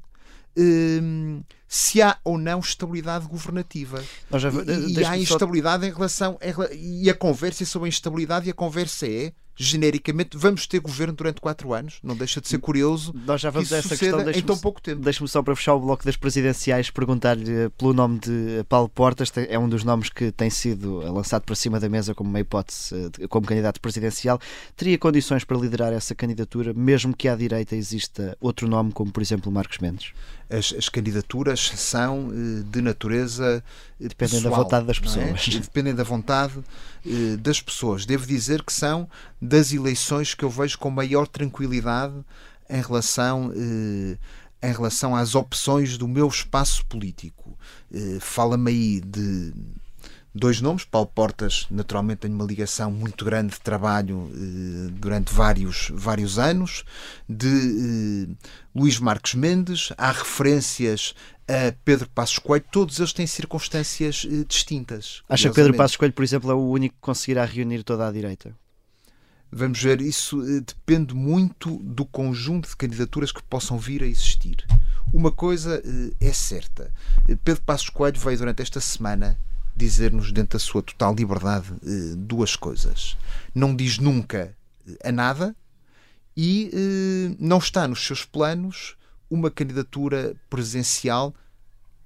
hum, se há ou não estabilidade governativa. Já, e, e há instabilidade só... em relação. Em, e a conversa é sobre a instabilidade e a conversa é genericamente, vamos ter governo durante quatro anos. Não deixa de ser curioso. Nós já vamos a essa questão em tão pouco tempo. Deixe-me só para fechar o bloco das presidenciais perguntar-lhe pelo nome de Paulo Portas. É um dos nomes que tem sido lançado para cima da mesa como uma hipótese eh, como candidato presidencial. Teria condições para liderar essa candidatura, mesmo que à direita exista outro nome, como por exemplo Marcos Mendes? As, as candidaturas são eh, de natureza eh, Dependem da vontade das é? pessoas. É? Dependem da vontade das pessoas. Devo dizer que são das eleições que eu vejo com maior tranquilidade em relação, eh, em relação às opções do meu espaço político. Eh, Fala-me aí de dois nomes. Paulo Portas, naturalmente, tem uma ligação muito grande de trabalho eh, durante vários, vários anos. De eh, Luís Marques Mendes, há referências a Pedro Passos Coelho, todos eles têm circunstâncias eh, distintas. Acha que Pedro Passos Coelho, por exemplo, é o único que conseguirá reunir toda a direita? Vamos ver, isso eh, depende muito do conjunto de candidaturas que possam vir a existir. Uma coisa eh, é certa: eh, Pedro Passos Coelho veio durante esta semana dizer-nos, dentro da sua total liberdade, duas coisas. Não diz nunca a nada e não está nos seus planos uma candidatura presencial.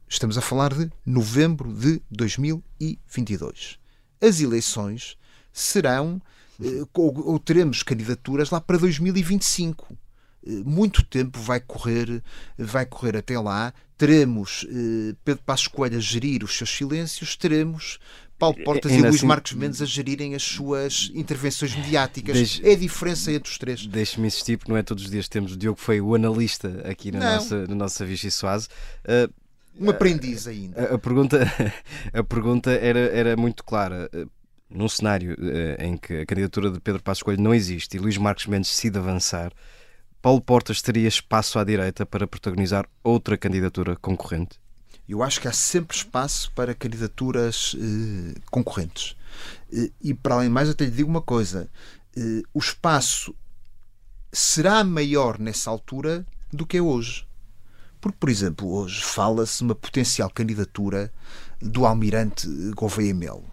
Estamos a falar de novembro de 2022. As eleições serão eh, ou, ou teremos candidaturas lá para 2025 eh, muito tempo vai correr, vai correr até lá. Teremos eh, Pedro Passos Coelho a gerir os seus silêncios, teremos Paulo Portas e Luís assim, Marcos Mendes a gerirem as suas intervenções mediáticas. Deixe, é a diferença entre os três. Deixe-me insistir, porque não é todos os dias que temos. O Diogo foi o analista aqui na, nossa, na nossa Vichy Soase. Uh, um aprendiz ainda. A, a, pergunta, a pergunta era, era muito clara num cenário uh, em que a candidatura de Pedro Passos Coelho não existe e Luís Marcos Mendes decide avançar, Paulo Portas teria espaço à direita para protagonizar outra candidatura concorrente? Eu acho que há sempre espaço para candidaturas uh, concorrentes. Uh, e para além de mais, até lhe digo uma coisa: o espaço será maior nessa altura do que é hoje. Porque, por exemplo, hoje fala-se uma potencial candidatura do almirante Gouveia Melo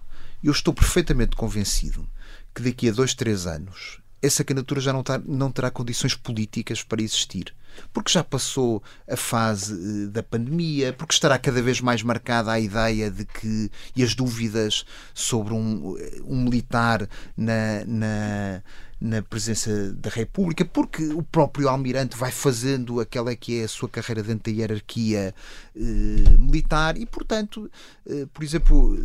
eu estou perfeitamente convencido que daqui a dois, três anos essa candidatura já não, tá, não terá condições políticas para existir. Porque já passou a fase eh, da pandemia, porque estará cada vez mais marcada a ideia de que. e as dúvidas sobre um, eh, um militar na, na, na presença da República, porque o próprio Almirante vai fazendo aquela que é a sua carreira dentro da hierarquia eh, militar e, portanto, eh, por exemplo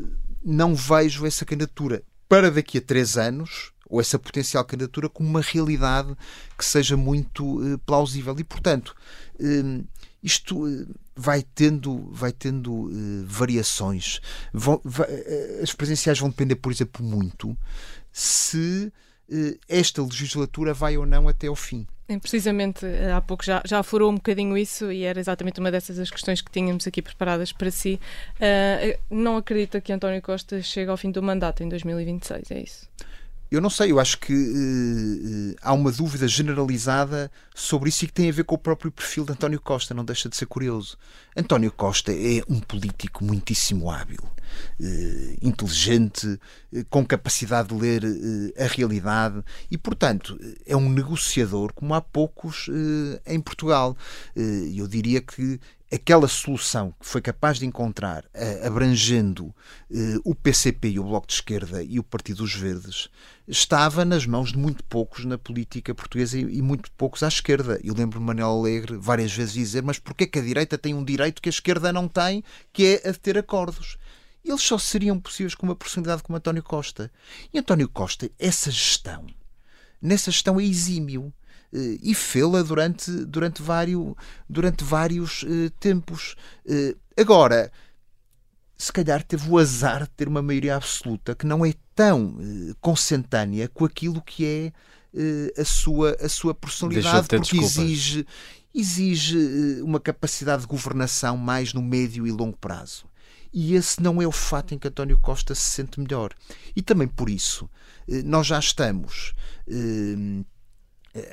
não vejo essa candidatura para daqui a três anos, ou essa potencial candidatura, como uma realidade que seja muito uh, plausível. E, portanto, uh, isto uh, vai tendo, vai tendo variações. As presenciais vão depender, por exemplo, muito se esta legislatura vai ou não até ao fim. Precisamente, há pouco já, já aflorou um bocadinho isso e era exatamente uma dessas as questões que tínhamos aqui preparadas para si. Uh, não acredita que António Costa chegue ao fim do mandato em 2026, é isso? Eu não sei, eu acho que uh, há uma dúvida generalizada sobre isso e que tem a ver com o próprio perfil de António Costa, não deixa de ser curioso. António Costa é um político muitíssimo hábil, uh, inteligente, uh, com capacidade de ler a realidade e, portanto, é um negociador como há poucos em Portugal. eu diria que aquela solução que foi capaz de encontrar, uh, abrangendo uh, o PCP e o Bloco de Esquerda e o Partido dos Verdes, estava nas mãos de muito poucos na política portuguesa e, muito poucos à esquerda. Eu lembro Manuel Alegre várias vezes dizer: mas porquê que a direita tem um direito que a esquerda não tem, que é a de ter acordos? Eles só seriam possíveis com uma personalidade como António Costa. E António Costa, essa gestão, nessa gestão é exímio eh, e fê-la durante, durante vários, durante vários uh, tempos. Uh, agora, se calhar teve o azar de ter uma maioria absoluta que não é tão consentânea com aquilo que é a, sua, a sua personalidade, de porque exige, exige uma capacidade de governação mais no médio e longo prazo. E esse não é o fato em que António Costa se sente melhor. E também por isso, nós já estamos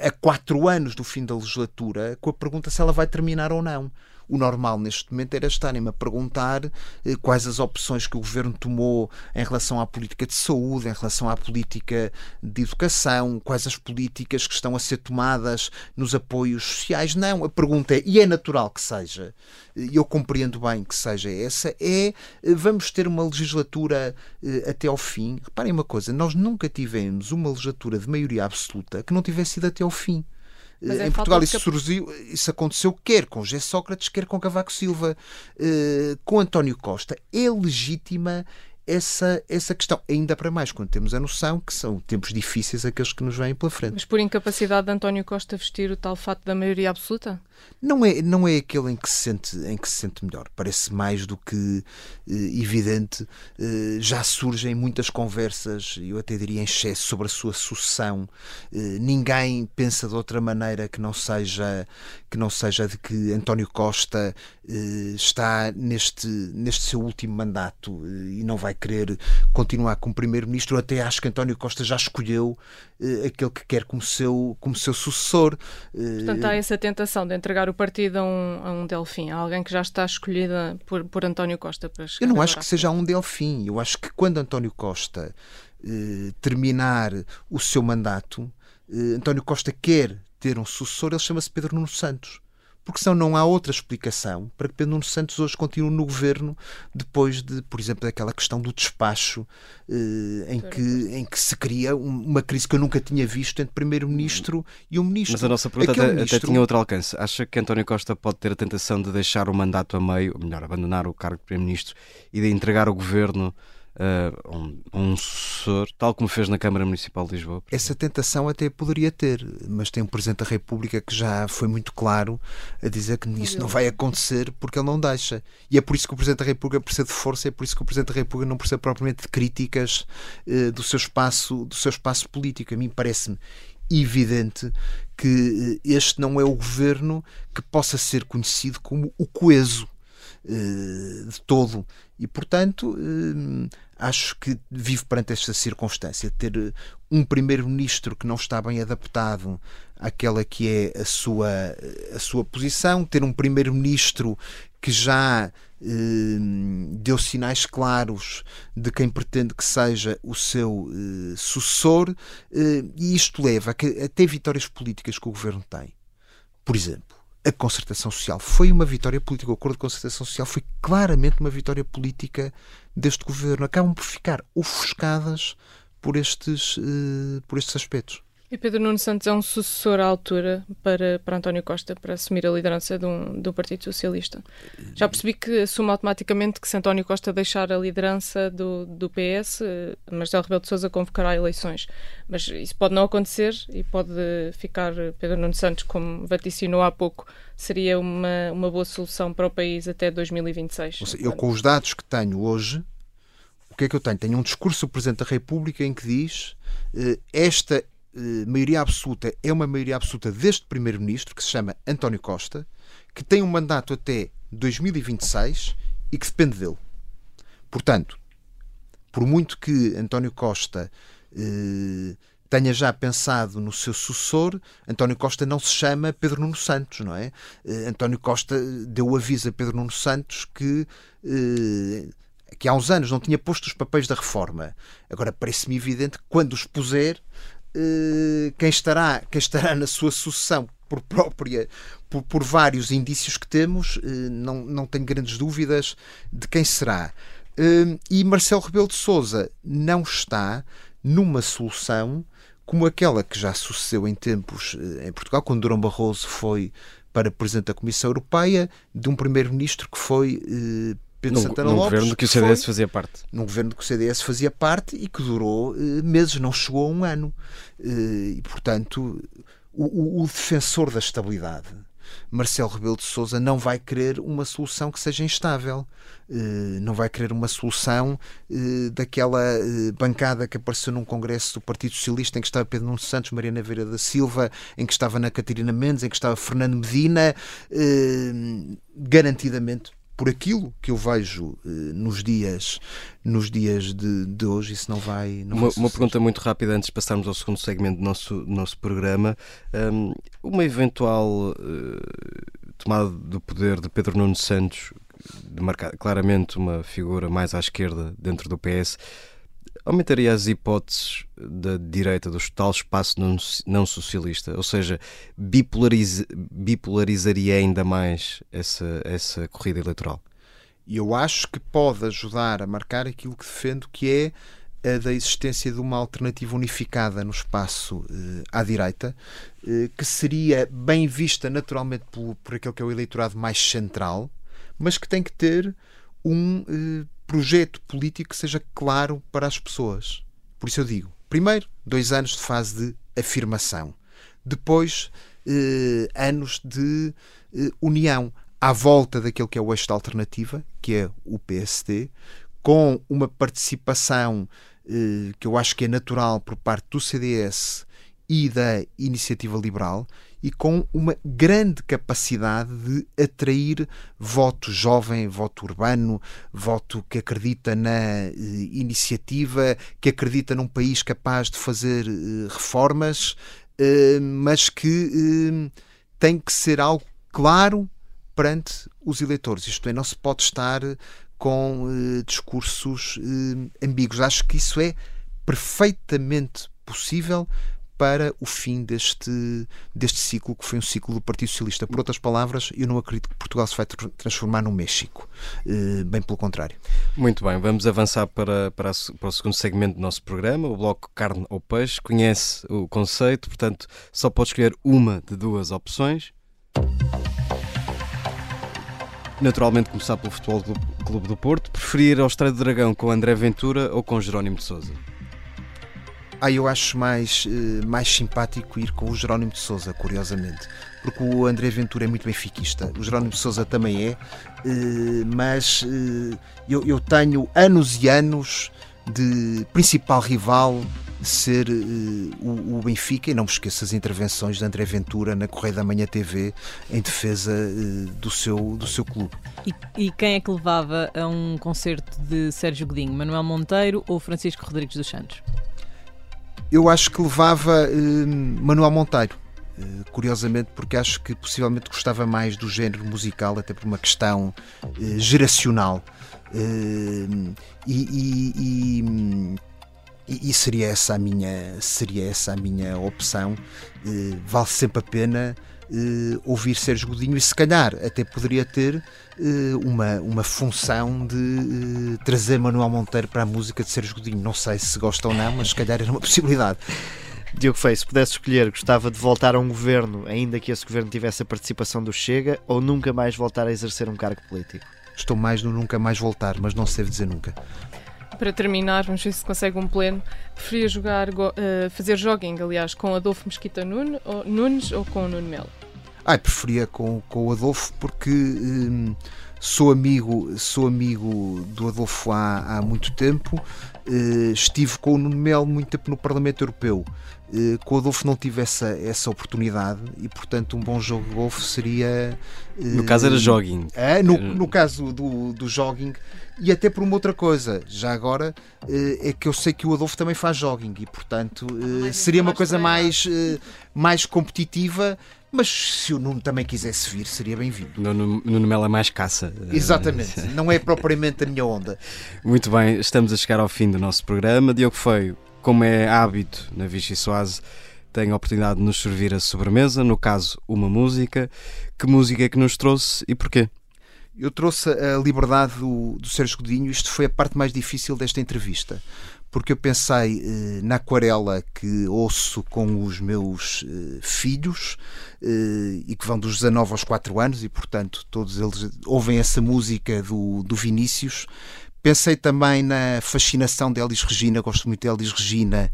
a quatro anos do fim da legislatura com a pergunta se ela vai terminar ou não. O normal neste momento era estarem-me a perguntar eh, quais as opções que o governo tomou em relação à política de saúde, em relação à política de educação, quais as políticas que estão a ser tomadas nos apoios sociais. Não, a pergunta é, e é natural que seja, e eu compreendo bem que seja essa, é eh, vamos ter uma legislatura eh, até ao fim. Reparem uma coisa, nós nunca tivemos uma legislatura de maioria absoluta que não tivesse ido até ao fim. É em Portugal isso, surgiu, isso aconteceu quer com José Sócrates, quer com Cavaco Silva. Uh, com António Costa é legítima essa, essa questão. Ainda para mais quando temos a noção que são tempos difíceis aqueles que nos vêm pela frente. Mas por incapacidade de António Costa vestir o tal fato da maioria absoluta? Não é, não é aquele em que, se sente, em que se sente melhor. Parece mais do que eh, evidente. Eh, já surgem muitas conversas, eu até diria em excesso, sobre a sua sucessão. Eh, ninguém pensa de outra maneira que não seja, que não seja de que António Costa está neste, neste seu último mandato e não vai querer continuar como Primeiro-Ministro. Até acho que António Costa já escolheu aquele que quer como seu, como seu sucessor. Portanto, há essa tentação de entregar o partido a um, a um Delfim, a alguém que já está escolhida por, por António Costa para Eu não acho que seja um Delfim. Eu acho que quando António Costa eh, terminar o seu mandato, eh, António Costa quer ter um sucessor, ele chama-se Pedro Nuno Santos porque senão não há outra explicação para que Pedro Nuno Santos hoje continue no governo depois de, por exemplo, daquela questão do despacho eh, em, que, em que se cria uma crise que eu nunca tinha visto entre primeiro-ministro e um ministro. Mas a nossa pergunta até, ministro... até, tinha outro alcance. Acha que António Costa pode ter a tentação de deixar o mandato a meio, ou melhor, abandonar o cargo de primeiro-ministro e de entregar o governo uh, um, um sucessor, tal como fez na Câmara Municipal de Lisboa? Essa tentação até poderia ter, mas tem um Presidente da República que já foi muito claro a dizer que isso não vai acontecer porque ele não deixa. E é por isso que o Presidente da República precisa de força, é por isso que o Presidente da República não precisa propriamente de críticas uh, do, seu espaço, do seu espaço político. A mim parece-me evidente que eh, este não é o governo que possa ser conhecido como o coeso de todo. E, portanto, acho que vive perante esta circunstância, ter eh, um primeiro-ministro que não está bem adaptado àquela que é a sua, a sua posição, ter um primeiro-ministro que já eh, deu sinais claros de quem pretende que seja o seu eh, sucessor, eh, e isto leva a, que, a ter vitórias políticas que o governo tem. Por exemplo, a concertação social foi uma vitória política. O acordo de concertação social foi claramente uma vitória política deste governo. Acabam por ficar ofuscadas por estes, uh, por estes aspectos. E Pedro Nuno Santos é um sucessor à altura para, para António Costa, para assumir a liderança do, do Partido Socialista. Já percebi que assume automaticamente que se António Costa deixar a liderança do, do PS, Marcelo Rebelo de Sousa convocará eleições. Mas isso pode não acontecer e pode ficar Pedro Nuno Santos, como vaticinou há pouco, seria uma, uma boa solução para o país até 2026. Seja, eu com os dados que tenho hoje, o que é que eu tenho? Tenho um discurso do Presidente da República em que diz uh, esta eh, maioria absoluta é uma maioria absoluta deste primeiro-ministro, que se chama António Costa, que tem um mandato até 2026 e que depende dele. Portanto, por muito que António Costa eh, tenha já pensado no seu sucessor, António Costa não se chama Pedro Nuno Santos, não é? Eh, António Costa deu aviso a Pedro Nuno Santos que, eh, que há uns anos não tinha posto os papéis da reforma. Agora parece-me evidente que quando os puser, eh, quem, estará, quem estará na sua sucessão por própria, por, por vários indícios que temos, eh, não, não tenho grandes dúvidas de quem será. Eh, e Marcelo Rebelo de Sousa não está numa solução como aquela que já sucedeu em tempos eh, em Portugal, quando Durão Barroso foi para Presidente da Comissão Europeia, de um Primeiro-Ministro que foi eh, Pedro Num, Santana num Lopes. governo que o foi- CDS fazia parte. num governo que o CDS fazia parte e que durou eh, meses, não chegou a um ano. Eh, e, portanto, o, o- o defensor da estabilidade, Marcelo Rebelo de Sousa, não vai querer uma solução que seja instável. Eh, não vai querer uma solução daquela bancada que apareceu num congresso do Partido Socialista em que estava Pedro Nuno Santos, Mariana Veira da Silva, em que estava Ana Catarina Mendes, em que estava Fernando Medina, garantidamente por aquilo que eu vejo eh, nos dias nos dias de, de hoje isso não vai não Uma, vai uma pergunta muito rápida antes de passarmos ao segundo segmento do nosso, nosso programa. Um, uma eventual eh, tomada do poder de Pedro Nuno Santos, de marcar claramente uma figura mais à esquerda dentro do PS, aumentaria as hipóteses da direita, do tal espaço não, socialista? Ou seja, bipolariza, bipolarizaria ainda mais essa, essa corrida eleitoral? e eu acho que pode ajudar a marcar aquilo que defendo que é a da existência de uma alternativa unificada no espaço eh, à direita eh, que seria bem vista naturalmente por, por aquele que é o eleitorado mais central mas que tem que ter um eh, projeto político que seja claro para as pessoas. Por isso eu digo, primeiro, dois anos de fase de afirmação. Depois, eh, anos de eh, união à volta daquele que é o eixo da alternativa, que é o PSD, com uma participação eh, que eu acho que é natural por parte do CDS e da Iniciativa Liberal e com uma grande capacidade de atrair voto jovem, voto urbano, voto que acredita na eh, iniciativa, que acredita num país capaz de fazer eh, reformas, eh, mas que tem que ser algo claro perante os eleitores. Isto é, não se pode estar com discursos ambíguos. Acho que isso é perfeitamente possível para o fim deste, deste ciclo, que foi um ciclo do Partido Socialista. Por outras palavras, eu não acredito que Portugal se vai tr- transformar num México. Eh, bem pelo contrário. Muito bem, vamos avançar para, para, para o segundo segmento do nosso programa, o bloco carne ou peixe. Conhece o conceito, portanto, só pode escolher uma de duas opções. Naturalmente, começar pelo Futebol Clube do Porto. Preferir ao Estreio do Dragão com André Ventura ou com Jerónimo de Souza? Ah, eu acho mais, eh, mais simpático ir com o Jerónimo de Souza, curiosamente. Porque o André Ventura é muito benfiquista, o Jerónimo de Souza também é, eh, mas eh, eu, eu tenho anos e anos de principal rival ser o, Benfica, e não me esqueço as intervenções de André Ventura na Correia da Manhã TV em defesa do, seu, do seu clube. E, e quem é que levava a um concerto de Sérgio Godinho? Manuel Monteiro ou Francisco Rodrigues dos Santos? Eu acho que levava eh, Manuel Monteiro. eh, curiosamente, porque acho que possivelmente gostava mais do género musical, até por uma questão eh, geracional. Eh, e, e- e- e- e seria essa a minha seria essa a minha opção Eh, vale sempre a pena eh, ouvir Sérgio Godinho e se calhar até poderia ter eh, uma, uma função de eh, trazer Manuel Monteiro para a música de Sérgio Godinho. Não sei se gosta ou não, mas se calhar era uma possibilidade. Diogo Feio, se pudesse escolher, gostava de voltar a um governo, ainda que esse governo tivesse a participação do Chega, ou nunca mais voltar a exercer um cargo político? estou mais no nunca mais voltar, mas não se deve dizer nunca Para terminar, vamos ver se consegue um pleno. Preferia jogar, eh, fazer jogging, aliás, com Adolfo Mesquita Nunes ou, Nunes ou com o Nuno Melo? Ai, preferia com, com o Adolfo porque hum, sou amigo sou amigo do Adolfo há, há muito tempo eh, estive com o Nuno Melo muito tempo no Parlamento Europeu eh, que o Adolfo não tive essa, essa oportunidade e, portanto, um bom jogo de golfe seria. No caso era jogging. É, no, no caso do, do jogging, e até por uma outra coisa, já agora, é que eu sei que o Adolfo também faz jogging e, portanto, seria uma coisa mais, mais competitiva. Mas se o Nuno também quisesse vir, seria bem-vindo. No Nuno Melo é mais caça. Exatamente, não é propriamente a minha onda. Muito bem, estamos a chegar ao fim do nosso programa. Diogo Feio, como é hábito na Vichy Soase, tem a oportunidade de nos servir a sobremesa, no caso, uma música. Que música é que nos trouxe e porquê? Eu trouxe a liberdade do, do Sérgio Godinho, isto foi a parte mais difícil desta entrevista, porque eu pensei eh, na aquarela que ouço com os meus eh, filhos eh, e que vão dos 19 aos 4 anos, e portanto todos eles ouvem essa música do, do Vinícius. Pensei também na fascinação de Elis Regina, gosto muito de Elis Regina,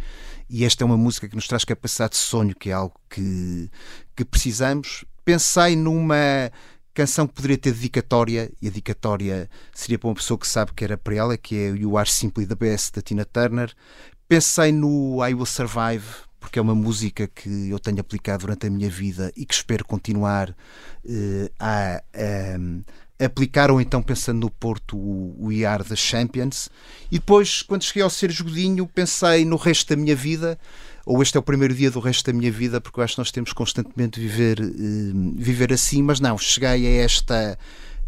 e esta é uma música que nos traz capacidade de sonho, que é algo que, que precisamos. Pensei numa canção que poderia ter dedicatória, e a dedicatória seria para uma pessoa que sabe que era para ela, que é You Are Simply the Best, da Tina Turner. Pensei no I Will Survive, porque é uma música que eu tenho aplicado durante a minha vida e que espero continuar uh, a, a, aplicar, ou então pensando no Porto, o Are the Champions. E depois, quando cheguei ao Ser Jogodinho, pensei no resto da minha vida ou este é o primeiro dia do resto da minha vida, porque eu acho que nós temos constantemente de viver, uh, viver assim, mas não, cheguei a esta,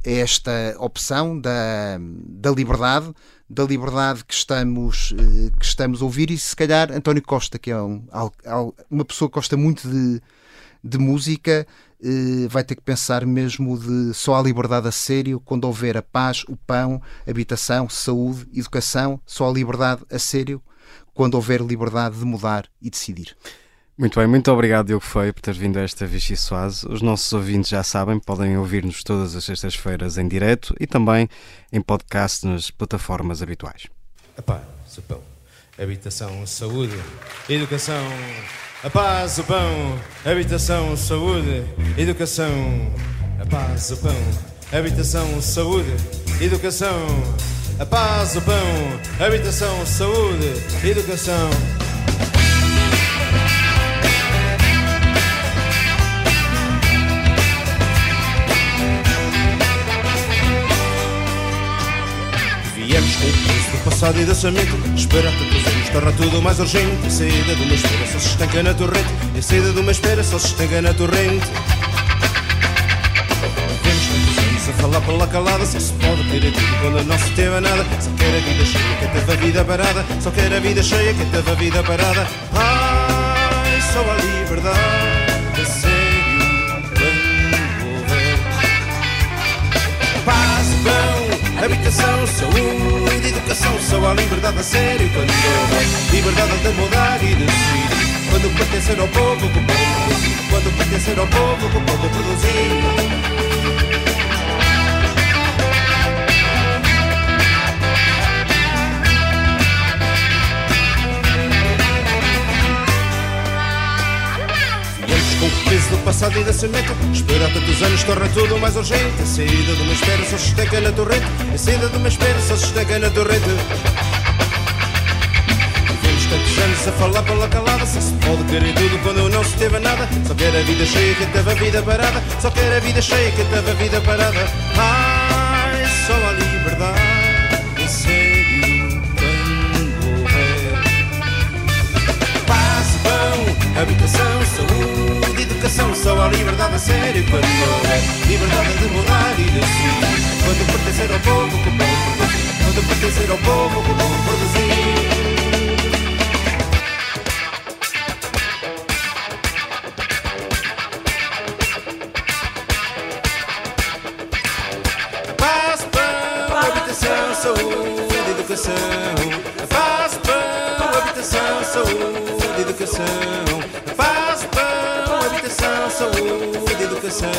a esta opção da, da liberdade, da liberdade que estamos, uh, que estamos a ouvir, e se calhar António Costa, que é um, uma pessoa que gosta muito de, de música, vai ter que pensar mesmo de só a liberdade a sério quando houver a paz, o pão, habitação, saúde, educação, só a liberdade a sério quando houver liberdade de mudar e decidir. Muito bem, muito obrigado, Diogo Feio, por ter vindo a esta Vichy Soase. Os nossos ouvintes já sabem, podem ouvir-nos todas as sextas-feiras em direto e também em podcast nas plataformas habituais. A paz, o pão, habitação, saúde, educação. A paz, o pão, habitação, saúde, educação. A paz, o pão, habitação, saúde, educação a paz, o pão, habitação, saúde, educação. Viemos com o do passado e da semente Esperar tantos anos torna tudo mais urgente. A saída de uma espera só se estanca na torrente. E a saída de uma espera só se estanca na torrente. A falar pela calada. Só se pode querer tudo quando não se teve nada. Só quer a vida cheia, que teve a vida parada. Só quer a vida cheia, que teve a vida parada. Ai, só a liberdade, habitação, saúde, educação Só a liberdade, a sério, quando houver Liberdade de mudar e decidir. Quando pertencer ao povo, que o povo produzir Quando pertencer ao povo, que o povo produzir peso do passado e da semente Esperar tantos anos torna tudo mais urgente. A saída de uma espera só se esteca na torrente. A saída de uma espera só se esteca na torrente. Vivemos tantos anos a falar pela calada Só se pode querer tudo quando não se teve nada. Só quer a vida cheia que teve a vida parada. Só quer a vida cheia que teve a vida parada. Ai, só a liberdade habitação, saúde educação, só a liberdade a sério quando houver liberdade de mudar e decidir. Quando pertencer ao povo, que o povo produzir. Quando pertencer ao povo, que o povo produzir. Saúde, educação. Saúde, educação educação.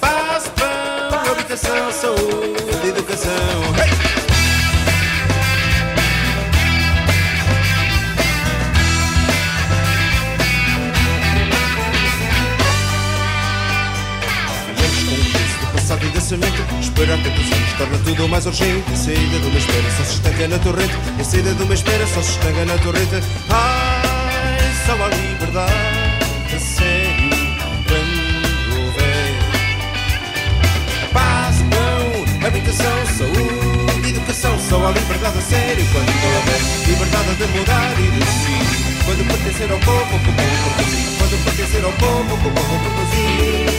Paz, pão, habitação, saúde, educação. Hey! passado e da semente Esperar tantos anos torna tudo mais urgente A saída de uma espera só se estanca na torrente A saída de uma espera só se estanca na torrente Ai, Só a liberdade a sério quando houver liberdade de mudar e de decidir. Quando pertencer ao povo, o povo produzir. Quando pertencer ao povo, o povo produzir.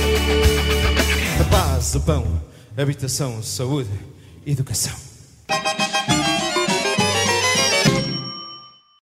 A paz, o pão, habitação, saúde, educação.